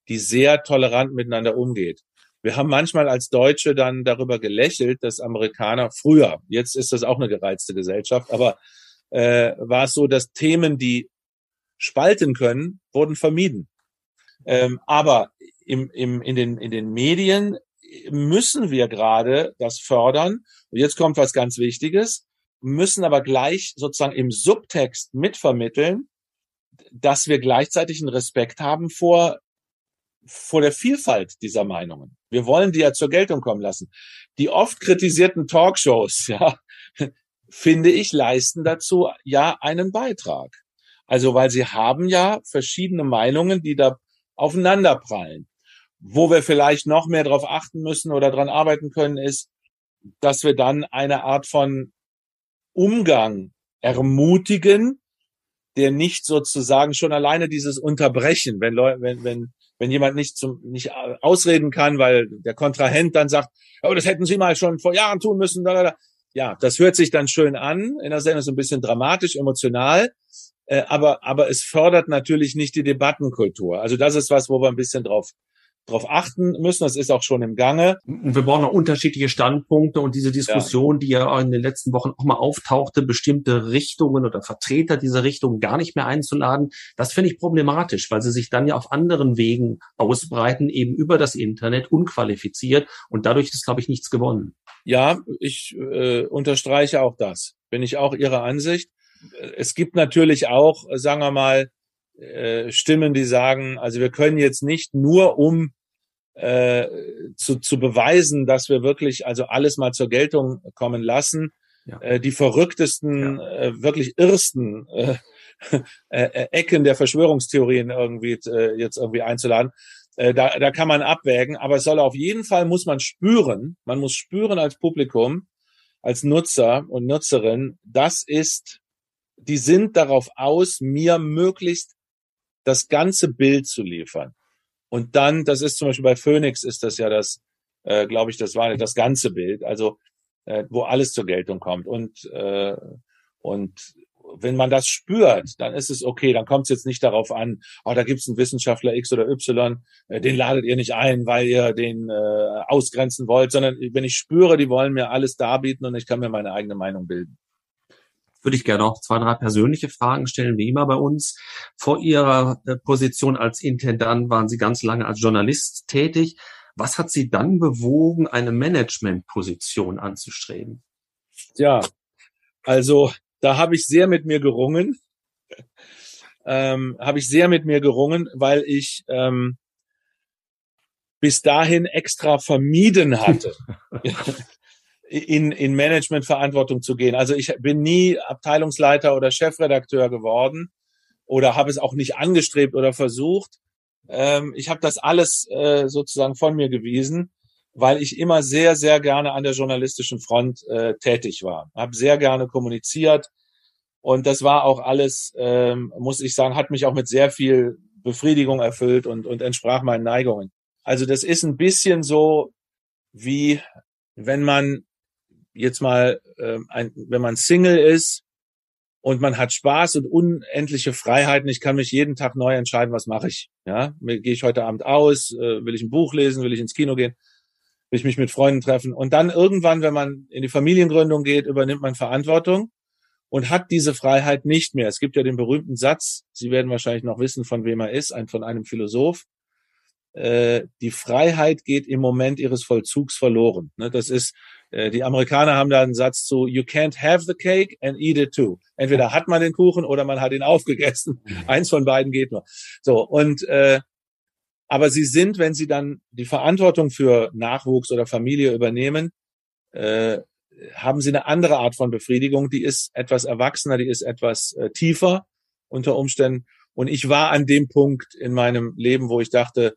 die sehr tolerant miteinander umgeht. Wir haben manchmal als Deutsche dann darüber gelächelt, dass Amerikaner früher, jetzt ist das auch eine gereizte Gesellschaft, aber äh, war es so, dass Themen, die spalten können, wurden vermieden. Ähm, aber im, im, in, den, in den Medien müssen wir gerade das fördern. Und jetzt kommt was ganz Wichtiges, müssen aber gleich sozusagen im Subtext mitvermitteln, dass wir gleichzeitig einen Respekt haben vor vor der Vielfalt dieser Meinungen. Wir wollen die ja zur Geltung kommen lassen. Die oft kritisierten Talkshows, ja, finde ich, leisten dazu ja einen Beitrag. Also, weil sie haben ja verschiedene Meinungen, die da aufeinanderprallen. Wo wir vielleicht noch mehr darauf achten müssen oder dran arbeiten können, ist, dass wir dann eine Art von Umgang ermutigen, der nicht sozusagen schon alleine dieses Unterbrechen, wenn Leute, wenn, wenn wenn jemand nicht zum nicht ausreden kann, weil der Kontrahent dann sagt, oh, das hätten Sie mal schon vor Jahren tun müssen. Ja, das hört sich dann schön an in der Sendung, so ein bisschen dramatisch, emotional, äh, aber aber es fördert natürlich nicht die Debattenkultur. Also das ist was, wo wir ein bisschen drauf darauf achten müssen. Das ist auch schon im Gange. Und wir brauchen auch unterschiedliche Standpunkte und diese Diskussion, ja. die ja in den letzten Wochen auch mal auftauchte, bestimmte Richtungen oder Vertreter dieser Richtungen gar nicht mehr einzuladen, das finde ich problematisch, weil sie sich dann ja auf anderen Wegen ausbreiten, eben über das Internet, unqualifiziert und dadurch ist, glaube ich, nichts gewonnen. Ja, ich äh, unterstreiche auch das. Bin ich auch Ihrer Ansicht. Es gibt natürlich auch, sagen wir mal, äh, Stimmen, die sagen, also wir können jetzt nicht nur um äh, zu, zu beweisen, dass wir wirklich also alles mal zur Geltung kommen lassen, ja. äh, die verrücktesten, ja. äh, wirklich irrsten äh, äh, äh, Ecken der Verschwörungstheorien irgendwie äh, jetzt irgendwie einzuladen. Äh, da, da kann man abwägen, aber es soll auf jeden Fall muss man spüren, man muss spüren als Publikum, als Nutzer und Nutzerin, das ist, die sind darauf aus, mir möglichst das ganze Bild zu liefern. Und dann, das ist zum Beispiel bei Phoenix ist das ja das, äh, glaube ich, das war das ganze Bild, also äh, wo alles zur Geltung kommt. Und äh, und wenn man das spürt, dann ist es okay, dann kommt es jetzt nicht darauf an, oh, da gibt es einen Wissenschaftler X oder Y, äh, den ladet ihr nicht ein, weil ihr den äh, ausgrenzen wollt, sondern wenn ich spüre, die wollen mir alles darbieten und ich kann mir meine eigene Meinung bilden würde ich gerne noch zwei, drei persönliche Fragen stellen, wie immer bei uns. Vor Ihrer äh, Position als Intendant waren Sie ganz lange als Journalist tätig. Was hat Sie dann bewogen, eine Managementposition anzustreben? Ja, also da habe ich sehr mit mir gerungen. ähm, habe ich sehr mit mir gerungen, weil ich ähm, bis dahin extra vermieden hatte, in, in Managementverantwortung zu gehen. Also ich bin nie Abteilungsleiter oder Chefredakteur geworden oder habe es auch nicht angestrebt oder versucht. Ähm, ich habe das alles äh, sozusagen von mir gewiesen weil ich immer sehr, sehr gerne an der journalistischen Front äh, tätig war. Habe sehr gerne kommuniziert und das war auch alles, ähm, muss ich sagen, hat mich auch mit sehr viel Befriedigung erfüllt und, und entsprach meinen Neigungen. Also das ist ein bisschen so wie wenn man jetzt mal, äh, ein, wenn man Single ist und man hat Spaß und unendliche Freiheiten. Ich kann mich jeden Tag neu entscheiden, was mache ich. Ja, gehe ich heute Abend aus? Äh, will ich ein Buch lesen? Will ich ins Kino gehen? will ich mich mit Freunden treffen. Und dann irgendwann, wenn man in die Familiengründung geht, übernimmt man Verantwortung und hat diese Freiheit nicht mehr. Es gibt ja den berühmten Satz, Sie werden wahrscheinlich noch wissen, von wem er ist, ein, von einem Philosoph. Äh, die Freiheit geht im Moment ihres Vollzugs verloren. Ne, das ist, die Amerikaner haben da einen Satz zu, you can't have the cake and eat it too. Entweder hat man den Kuchen oder man hat ihn aufgegessen. Eins von beiden geht nur. So, und äh, aber sie sind, wenn sie dann die Verantwortung für Nachwuchs oder Familie übernehmen, äh, haben sie eine andere Art von Befriedigung, die ist etwas erwachsener, die ist etwas äh, tiefer unter Umständen. Und ich war an dem Punkt in meinem Leben, wo ich dachte,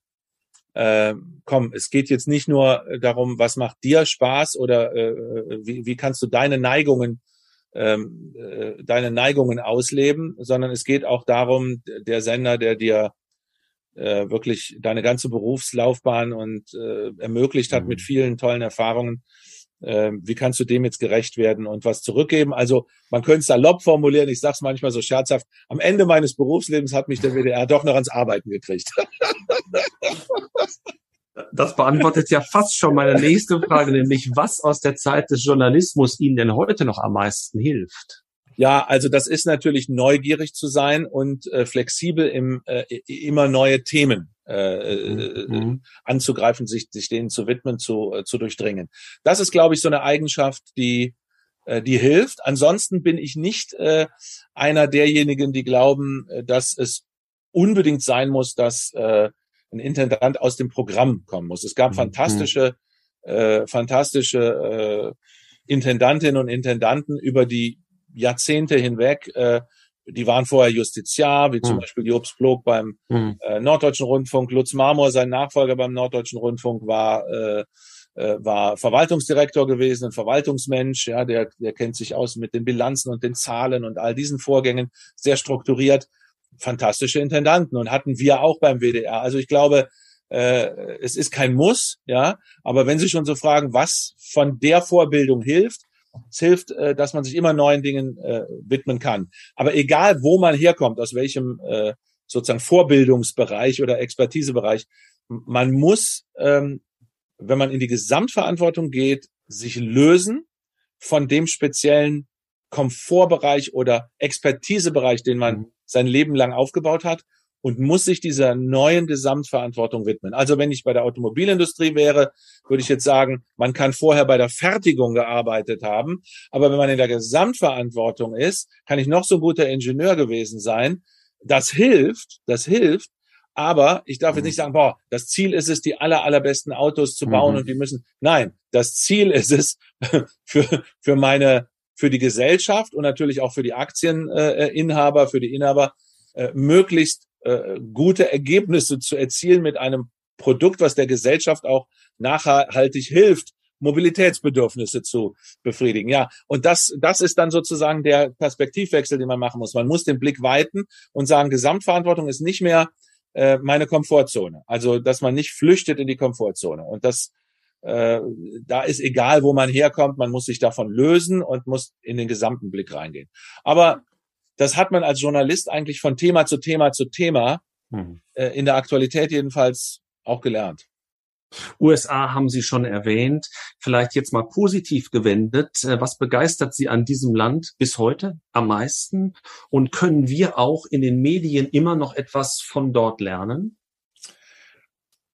äh, komm, es geht jetzt nicht nur darum, was macht dir Spaß oder äh, wie, wie kannst du deine Neigungen ähm, äh, deine Neigungen ausleben, sondern es geht auch darum, der Sender, der dir äh, wirklich deine ganze Berufslaufbahn und äh, ermöglicht hat mhm. mit vielen tollen Erfahrungen. Äh, wie kannst du dem jetzt gerecht werden und was zurückgeben? Also man könnte es salopp formulieren, ich sage es manchmal so scherzhaft, am Ende meines Berufslebens hat mich der WDR doch noch ans Arbeiten gekriegt. Das beantwortet ja fast schon meine nächste Frage, nämlich was aus der Zeit des Journalismus Ihnen denn heute noch am meisten hilft? Ja, also das ist natürlich neugierig zu sein und äh, flexibel im äh, immer neue Themen äh, mhm. Äh, anzugreifen, sich, sich denen zu widmen, zu, äh, zu durchdringen. Das ist, glaube ich, so eine Eigenschaft, die äh, die hilft. Ansonsten bin ich nicht äh, einer derjenigen, die glauben, äh, dass es unbedingt sein muss, dass äh, ein Intendant aus dem Programm kommen muss. Es gab mhm. fantastische, äh, fantastische äh, Intendantinnen und Intendanten über die Jahrzehnte hinweg. Äh, die waren vorher Justiziar, wie zum mhm. Beispiel Jobs Blog beim mhm. äh, Norddeutschen Rundfunk. Lutz Marmor, sein Nachfolger beim Norddeutschen Rundfunk, war äh, äh, war Verwaltungsdirektor gewesen, ein Verwaltungsmensch, ja, der, der kennt sich aus mit den Bilanzen und den Zahlen und all diesen Vorgängen, sehr strukturiert, fantastische Intendanten und hatten wir auch beim WDR. Also ich glaube, äh, es ist kein Muss, ja, aber wenn Sie schon so fragen, was von der Vorbildung hilft, es hilft, äh, dass man sich immer neuen Dingen äh, widmen kann. Aber egal, wo man herkommt, aus welchem äh, sozusagen Vorbildungsbereich oder Expertisebereich, man muss, ähm, wenn man in die Gesamtverantwortung geht, sich lösen von dem speziellen Komfortbereich oder Expertisebereich, den man mhm. sein Leben lang aufgebaut hat und muss sich dieser neuen Gesamtverantwortung widmen. Also wenn ich bei der Automobilindustrie wäre, würde ich jetzt sagen, man kann vorher bei der Fertigung gearbeitet haben, aber wenn man in der Gesamtverantwortung ist, kann ich noch so ein guter Ingenieur gewesen sein. Das hilft, das hilft, aber ich darf jetzt nicht sagen, boah, das Ziel ist es, die aller, allerbesten Autos zu bauen mhm. und die müssen. Nein, das Ziel ist es, für, für meine für die Gesellschaft und natürlich auch für die Aktieninhaber, für die Inhaber, äh, möglichst äh, gute Ergebnisse zu erzielen mit einem Produkt, was der Gesellschaft auch nachhaltig hilft, Mobilitätsbedürfnisse zu befriedigen. Ja, und das, das ist dann sozusagen der Perspektivwechsel, den man machen muss. Man muss den Blick weiten und sagen, Gesamtverantwortung ist nicht mehr äh, meine Komfortzone. Also, dass man nicht flüchtet in die Komfortzone. Und das, äh, da ist egal, wo man herkommt, man muss sich davon lösen und muss in den gesamten Blick reingehen. Aber das hat man als Journalist eigentlich von Thema zu Thema zu Thema, hm. äh, in der Aktualität jedenfalls auch gelernt. USA haben Sie schon erwähnt. Vielleicht jetzt mal positiv gewendet. Äh, was begeistert Sie an diesem Land bis heute am meisten? Und können wir auch in den Medien immer noch etwas von dort lernen?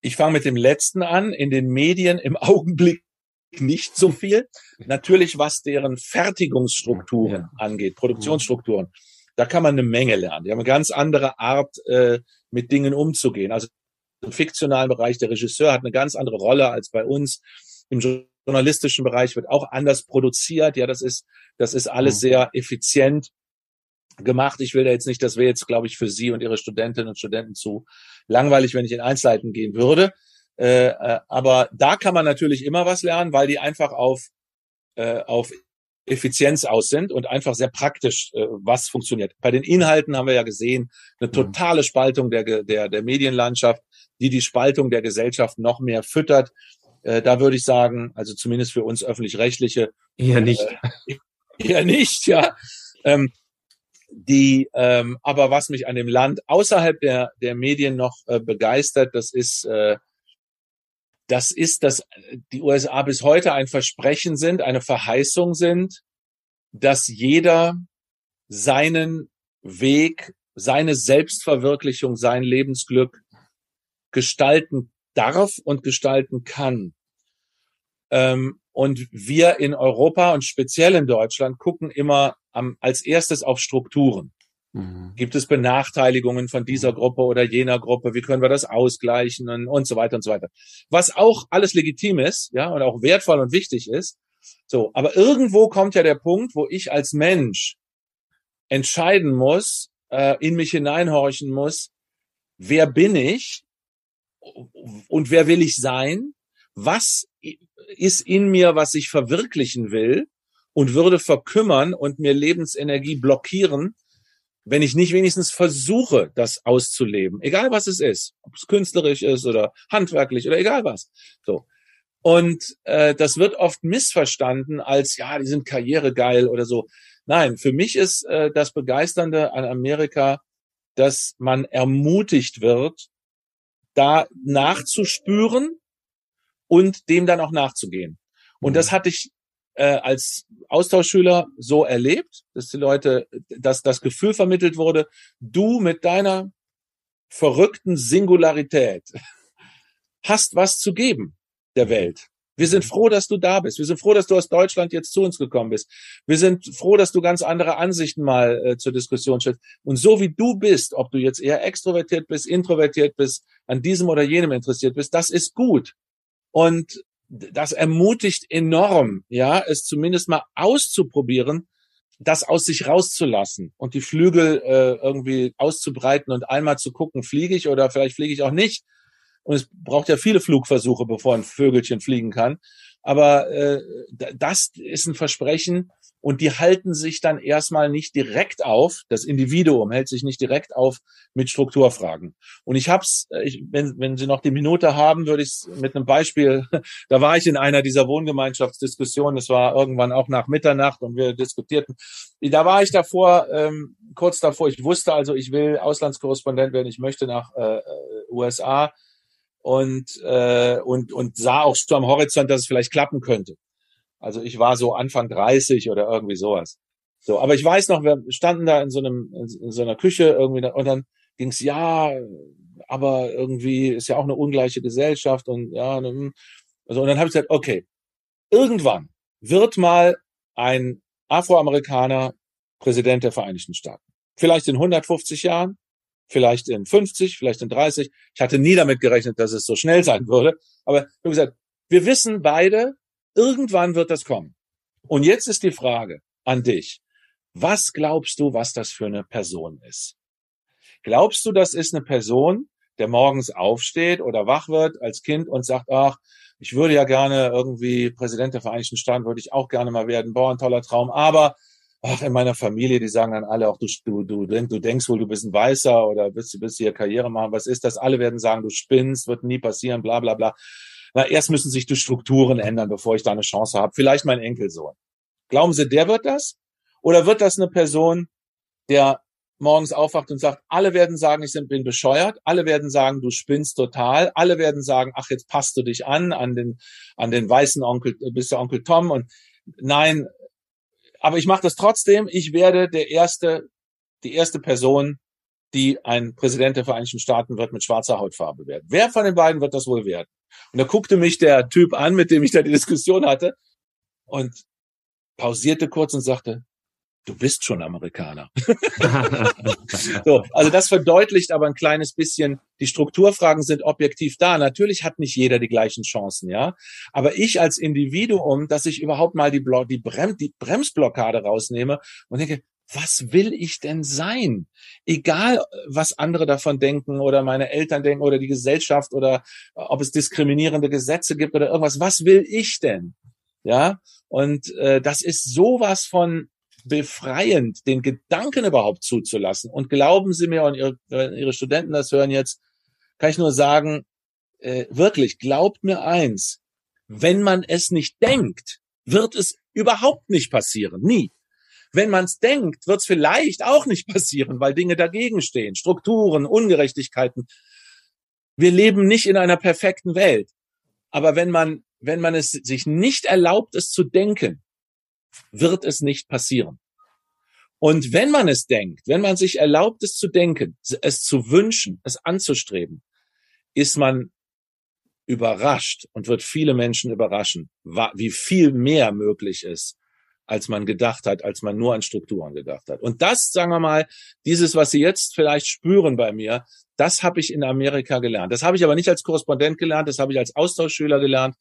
Ich fange mit dem letzten an. In den Medien im Augenblick nicht so viel. Natürlich, was deren Fertigungsstrukturen ja. angeht, Produktionsstrukturen, da kann man eine Menge lernen. Die haben eine ganz andere Art, äh, mit Dingen umzugehen. Also im fiktionalen Bereich, der Regisseur hat eine ganz andere Rolle als bei uns. Im journalistischen Bereich wird auch anders produziert. Ja, das ist, das ist alles mhm. sehr effizient gemacht. Ich will da jetzt nicht, das wäre jetzt, glaube ich, für Sie und Ihre Studentinnen und Studenten zu langweilig, wenn ich in Einzelheiten gehen würde. Äh, äh, aber da kann man natürlich immer was lernen, weil die einfach auf, äh, auf Effizienz aus sind und einfach sehr praktisch, äh, was funktioniert. Bei den Inhalten haben wir ja gesehen, eine mhm. totale Spaltung der, der, der Medienlandschaft, die die Spaltung der Gesellschaft noch mehr füttert. Äh, da würde ich sagen, also zumindest für uns öffentlich-rechtliche. Eher nicht. Äh, eher nicht, ja. Ähm, die, ähm, aber was mich an dem Land außerhalb der, der Medien noch äh, begeistert, das ist, äh, das ist, dass die USA bis heute ein Versprechen sind, eine Verheißung sind, dass jeder seinen Weg, seine Selbstverwirklichung, sein Lebensglück gestalten darf und gestalten kann. Ähm, und wir in Europa und speziell in Deutschland gucken immer als erstes auf Strukturen. Mhm. Gibt es Benachteiligungen von dieser Gruppe oder jener Gruppe? Wie können wir das ausgleichen und, und so weiter und so weiter? Was auch alles legitim ist, ja, und auch wertvoll und wichtig ist. So, aber irgendwo kommt ja der Punkt, wo ich als Mensch entscheiden muss, äh, in mich hineinhorchen muss, wer bin ich und wer will ich sein? Was ist in mir, was ich verwirklichen will und würde verkümmern und mir Lebensenergie blockieren, wenn ich nicht wenigstens versuche, das auszuleben, egal was es ist, ob es künstlerisch ist oder handwerklich oder egal was. So. Und äh, das wird oft missverstanden als, ja, die sind karrieregeil oder so. Nein, für mich ist äh, das Begeisternde an Amerika, dass man ermutigt wird, da nachzuspüren und dem dann auch nachzugehen. Und das mhm. hatte ich äh, als Austauschschüler so erlebt, dass die Leute, dass das Gefühl vermittelt wurde, du mit deiner verrückten Singularität hast was zu geben der Welt. Wir sind froh, dass du da bist. Wir sind froh, dass du aus Deutschland jetzt zu uns gekommen bist. Wir sind froh, dass du ganz andere Ansichten mal äh, zur Diskussion stellst. Und so wie du bist, ob du jetzt eher extrovertiert bist, introvertiert bist, an diesem oder jenem interessiert bist, das ist gut. Und das ermutigt enorm, ja, es zumindest mal auszuprobieren, das aus sich rauszulassen und die Flügel äh, irgendwie auszubreiten und einmal zu gucken, fliege ich oder vielleicht fliege ich auch nicht. Und es braucht ja viele Flugversuche, bevor ein Vögelchen fliegen kann. Aber äh, das ist ein Versprechen, und die halten sich dann erstmal nicht direkt auf, das Individuum hält sich nicht direkt auf mit Strukturfragen. Und ich hab's, äh, ich, wenn, wenn Sie noch die Minute haben, würde ich mit einem Beispiel, da war ich in einer dieser Wohngemeinschaftsdiskussionen, das war irgendwann auch nach Mitternacht und wir diskutierten. Da war ich davor, ähm, kurz davor, ich wusste also, ich will Auslandskorrespondent werden, ich möchte nach äh, äh USA und, äh, und, und sah auch so am Horizont, dass es vielleicht klappen könnte. Also ich war so Anfang 30 oder irgendwie sowas. So, aber ich weiß noch, wir standen da in so einem in so einer Küche irgendwie und dann ging's ja, aber irgendwie ist ja auch eine ungleiche Gesellschaft und ja, ne, also und dann habe ich gesagt, okay, irgendwann wird mal ein Afroamerikaner Präsident der Vereinigten Staaten. Vielleicht in 150 Jahren, vielleicht in 50, vielleicht in 30. Ich hatte nie damit gerechnet, dass es so schnell sein würde. Aber ich habe gesagt, wir wissen beide, Irgendwann wird das kommen. Und jetzt ist die Frage, an dich. Was glaubst du, was das für eine Person ist? Glaubst du, das ist eine Person, der morgens aufsteht oder wach wird als Kind und sagt, ach, ich würde ja gerne irgendwie Präsident der Vereinigten Staaten, würde ich auch gerne mal werden, boah, ein toller Traum, aber ach, in meiner Familie, die sagen dann alle auch, du, du, du, du denkst wohl, du bist ein Weißer oder bist, du bist hier Karriere machen, was ist das? Alle werden sagen, du spinnst, wird nie passieren, bla bla bla. Na, erst müssen sich die Strukturen ändern, bevor ich da eine Chance habe. Vielleicht mein Enkelsohn. Glauben Sie, der wird das? Oder wird das eine Person, der morgens aufwacht und sagt, alle werden sagen, ich bin bescheuert, alle werden sagen, du spinnst total, alle werden sagen, ach, jetzt passt du dich an, an den, an den weißen Onkel, bist du Onkel Tom und nein, aber ich mache das trotzdem, ich werde der erste, die erste Person, die ein Präsident der Vereinigten Staaten wird mit schwarzer Hautfarbe werden. Wer von den beiden wird das wohl werden? Und da guckte mich der Typ an, mit dem ich da die Diskussion hatte und pausierte kurz und sagte, du bist schon Amerikaner. so, also das verdeutlicht aber ein kleines bisschen, die Strukturfragen sind objektiv da. Natürlich hat nicht jeder die gleichen Chancen, ja. Aber ich als Individuum, dass ich überhaupt mal die, Blo die, Brem die Bremsblockade rausnehme und denke, was will ich denn sein? Egal, was andere davon denken oder meine Eltern denken oder die Gesellschaft oder ob es diskriminierende Gesetze gibt oder irgendwas. Was will ich denn? Ja, und äh, das ist sowas von befreiend, den Gedanken überhaupt zuzulassen. Und glauben Sie mir, und Ihre, Ihre Studenten das hören jetzt, kann ich nur sagen, äh, wirklich, glaubt mir eins, wenn man es nicht denkt, wird es überhaupt nicht passieren. Nie. Wenn man es denkt, wird es vielleicht auch nicht passieren, weil Dinge dagegen stehen. Strukturen, Ungerechtigkeiten. Wir leben nicht in einer perfekten Welt. Aber wenn man, wenn man es sich nicht erlaubt, es zu denken, wird es nicht passieren. Und wenn man es denkt, wenn man sich erlaubt, es zu denken, es zu wünschen, es anzustreben, ist man überrascht und wird viele Menschen überraschen, wie viel mehr möglich ist, als man gedacht hat, als man nur an Strukturen gedacht hat. Und das, sagen wir mal, dieses, was Sie jetzt vielleicht spüren bei mir, das habe ich in Amerika gelernt. Das habe ich aber nicht als Korrespondent gelernt, das habe ich als Austauschschüler gelernt.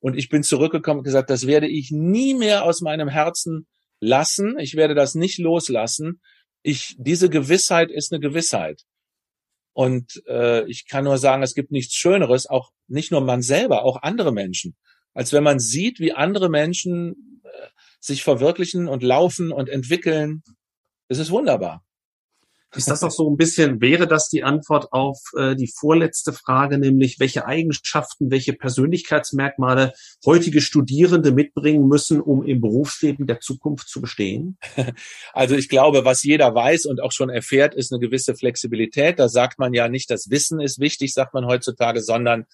Und ich bin zurückgekommen und gesagt, das werde ich nie mehr aus meinem Herzen lassen. Ich werde das nicht loslassen. Ich, diese Gewissheit ist eine Gewissheit. Und äh, ich kann nur sagen, es gibt nichts Schöneres, auch nicht nur man selber, auch andere Menschen, als wenn man sieht, wie andere Menschen sich verwirklichen und laufen und entwickeln. Es ist wunderbar. Ist das auch so ein bisschen, wäre das die Antwort auf äh, die vorletzte Frage, nämlich welche Eigenschaften, welche Persönlichkeitsmerkmale heutige Studierende mitbringen müssen, um im Berufsleben der Zukunft zu bestehen? Also ich glaube, was jeder weiß und auch schon erfährt, ist eine gewisse Flexibilität. Da sagt man ja nicht, das Wissen ist wichtig, sagt man heutzutage, sondern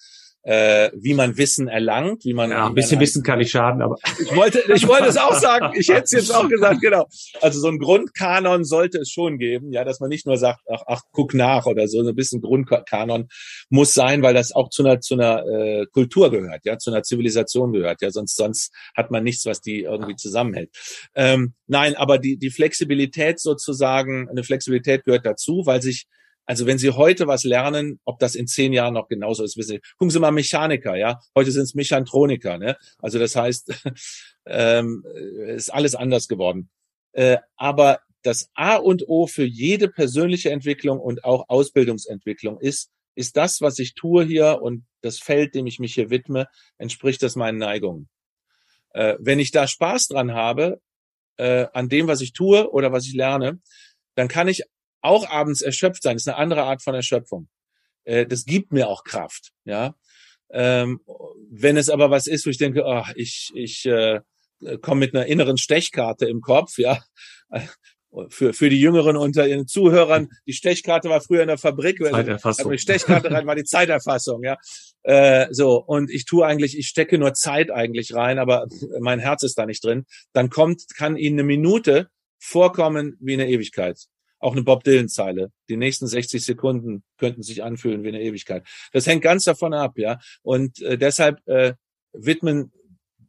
äh, wie man Wissen erlangt, wie man ja, ein bisschen Wissen kann nicht schaden, aber ich wollte ich wollte es auch sagen, ich hätte es jetzt auch gesagt, genau. Also so ein Grundkanon sollte es schon geben, ja, dass man nicht nur sagt, ach, ach guck nach oder so, so ein bisschen Grundkanon muss sein, weil das auch zu einer zu einer äh, Kultur gehört, ja, zu einer Zivilisation gehört, ja, sonst sonst hat man nichts, was die irgendwie zusammenhält. Ähm, nein, aber die die Flexibilität sozusagen, eine Flexibilität gehört dazu, weil sich also wenn Sie heute was lernen, ob das in zehn Jahren noch genauso ist, wissen Sie. Gucken Sie mal Mechaniker, ja. Heute sind es Mechantroniker, ne? Also das heißt, ähm, ist alles anders geworden. Äh, aber das A und O für jede persönliche Entwicklung und auch Ausbildungsentwicklung ist, ist das, was ich tue hier und das Feld, dem ich mich hier widme, entspricht das meinen Neigungen. Äh, wenn ich da Spaß dran habe, äh, an dem, was ich tue oder was ich lerne, dann kann ich auch abends erschöpft sein. Das ist eine andere Art von Erschöpfung. Äh, das gibt mir auch Kraft, ja. Ähm, wenn es aber was ist, wo ich denke, oh, ich, ich äh, komme mit einer inneren Stechkarte im Kopf, ja. Für, für die Jüngeren unter ihren Zuhörern, die Stechkarte war früher in der Fabrik. Zeiterfassung. Die Stechkarte rein war die Zeiterfassung, ja. Äh, so, und ich tue eigentlich, ich stecke nur Zeit eigentlich rein, aber mein Herz ist da nicht drin. Dann kommt, kann Ihnen eine Minute vorkommen wie eine Ewigkeit auch eine Bob Dylan-Zeile. Die nächsten 60 Sekunden könnten sich anfühlen wie eine Ewigkeit. Das hängt ganz davon ab, ja. Und äh, deshalb äh, widmen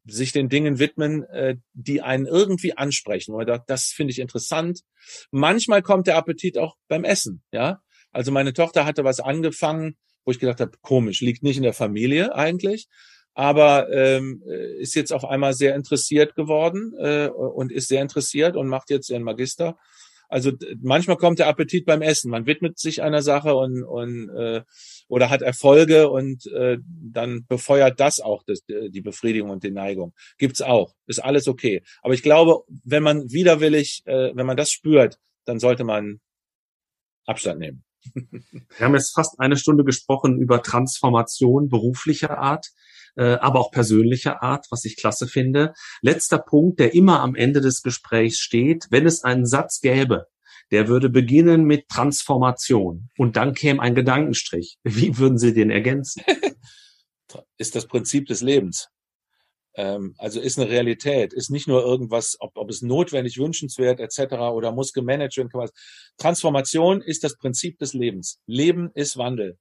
sich den Dingen widmen, äh, die einen irgendwie ansprechen. Oder das finde ich interessant. Manchmal kommt der Appetit auch beim Essen, ja. Also meine Tochter hatte was angefangen, wo ich gedacht habe, komisch, liegt nicht in der Familie eigentlich. aber ähm, ist jetzt auf einmal sehr interessiert geworden äh, und ist sehr interessiert und macht jetzt ihren Magister. Also manchmal kommt der Appetit beim Essen. Man widmet sich einer Sache und, und äh, oder hat Erfolge und äh, dann befeuert das auch das, die Befriedigung und die Neigung. Gibt's auch. Ist alles okay. Aber ich glaube, wenn man widerwillig, äh, wenn man das spürt, dann sollte man Abstand nehmen. Wir haben jetzt fast eine Stunde gesprochen über Transformation beruflicher Art, äh, aber auch persönlicher Art, was ich klasse finde. Letzter Punkt, der immer am Ende des Gesprächs steht, wenn es einen Satz gäbe, der würde beginnen mit Transformation und dann käme ein Gedankenstrich. Wie würden Sie den ergänzen? Ist das Prinzip des Lebens. Ähm, also ist eine Realität, ist nicht nur irgendwas, ob, ob es notwendig, wünschenswert etc. oder muss gemanagt werden. Transformation ist das Prinzip des Lebens. Leben ist Wandel.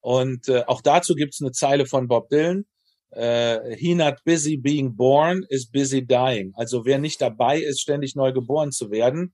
Und äh, auch dazu gibt es eine Zeile von Bob Dylan. Äh, He not busy being born is busy dying. Also wer nicht dabei ist, ständig neu geboren zu werden,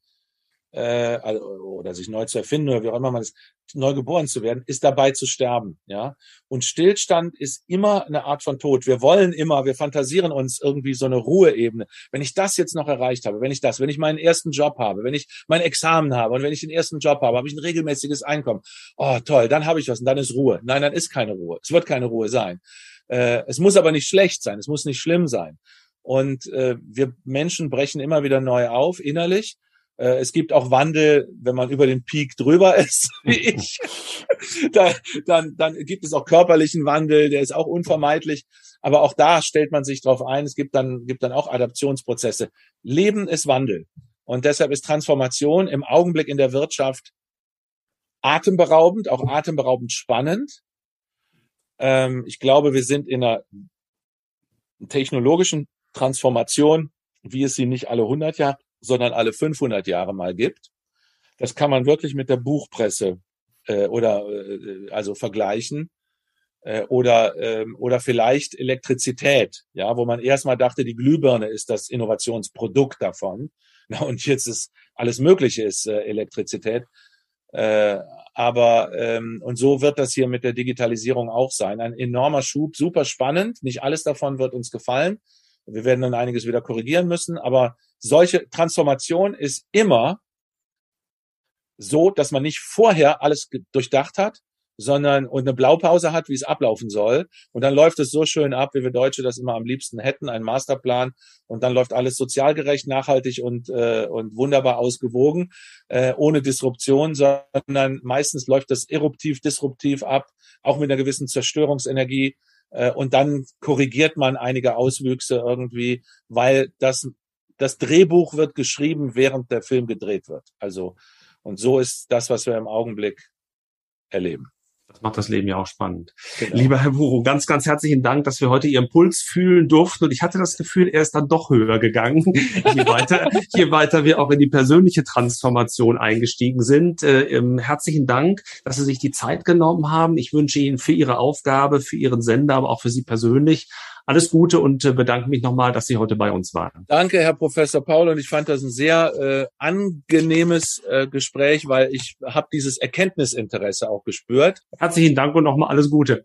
äh, also, oder sich neu zu erfinden oder wie auch immer man ist, neu geboren zu werden, ist dabei zu sterben. Ja, und Stillstand ist immer eine Art von Tod. Wir wollen immer, wir fantasieren uns irgendwie so eine Ruheebene. Wenn ich das jetzt noch erreicht habe, wenn ich das, wenn ich meinen ersten Job habe, wenn ich mein Examen habe und wenn ich den ersten Job habe, habe ich ein regelmäßiges Einkommen. Oh toll, dann habe ich was und dann ist Ruhe. Nein, dann ist keine Ruhe. Es wird keine Ruhe sein. Äh, es muss aber nicht schlecht sein. Es muss nicht schlimm sein. Und äh, wir Menschen brechen immer wieder neu auf innerlich äh, es gibt auch Wandel, wenn man über den Peak drüber ist, wie ich. da, dann, dann gibt es auch körperlichen Wandel, der ist auch unvermeidlich. Aber auch da stellt man sich drauf ein. Es gibt dann, gibt dann auch Adaptionsprozesse. Leben ist Wandel. Und deshalb ist Transformation im Augenblick in der Wirtschaft atemberaubend, auch atemberaubend spannend. Ähm, ich glaube, wir sind in einer technologischen Transformation, wie es sie nicht alle 100 Jahre sondern alle 500 Jahre mal gibt. Das kann man wirklich mit der Buchpresse äh, oder äh, also vergleichen äh, oder ähm, oder vielleicht Elektrizität, ja, wo man erstmal dachte, die Glühbirne ist das Innovationsprodukt davon. Na, und jetzt ist alles Mögliche ist äh, Elektrizität. Äh, aber ähm, und so wird das hier mit der Digitalisierung auch sein. Ein enormer Schub, super spannend. Nicht alles davon wird uns gefallen. Wir werden dann einiges wieder korrigieren müssen, aber solche Transformation ist immer so, dass man nicht vorher alles durchdacht hat, sondern und eine Blaupause hat, wie es ablaufen soll. Und dann läuft es so schön ab, wie wir Deutsche das immer am liebsten hätten, ein Masterplan. Und dann läuft alles sozialgerecht, nachhaltig und, äh, und wunderbar ausgewogen, äh, ohne Disruption, sondern meistens läuft das eruptiv, disruptiv ab, auch mit einer gewissen Zerstörungsenergie. Äh, und dann korrigiert man einige Auswüchse irgendwie, weil das, das Drehbuch wird geschrieben, während der Film gedreht wird. Also, und so ist das, was wir im Augenblick erleben. Das macht das Leben ja auch spannend. Genau. Lieber Herr Buro, ganz, ganz herzlichen Dank, dass wir heute Ihren Puls fühlen durften. Und ich hatte das Gefühl, er ist dann doch höher gegangen, je weiter, je weiter wir auch in die persönliche Transformation eingestiegen sind. Äh, ähm, herzlichen Dank, dass Sie sich die Zeit genommen haben. Ich wünsche Ihnen für Ihre Aufgabe, für Ihren Sender, aber auch für Sie persönlich alles Gute und äh, bedanke mich nochmal, dass Sie heute bei uns waren. Danke, Herr Professor Paul. Und ich fand das ein sehr äh, angenehmes äh, Gespräch, weil ich habe dieses Erkenntnisinteresse auch gespürt. Herzlichen Dank und nochmal alles Gute.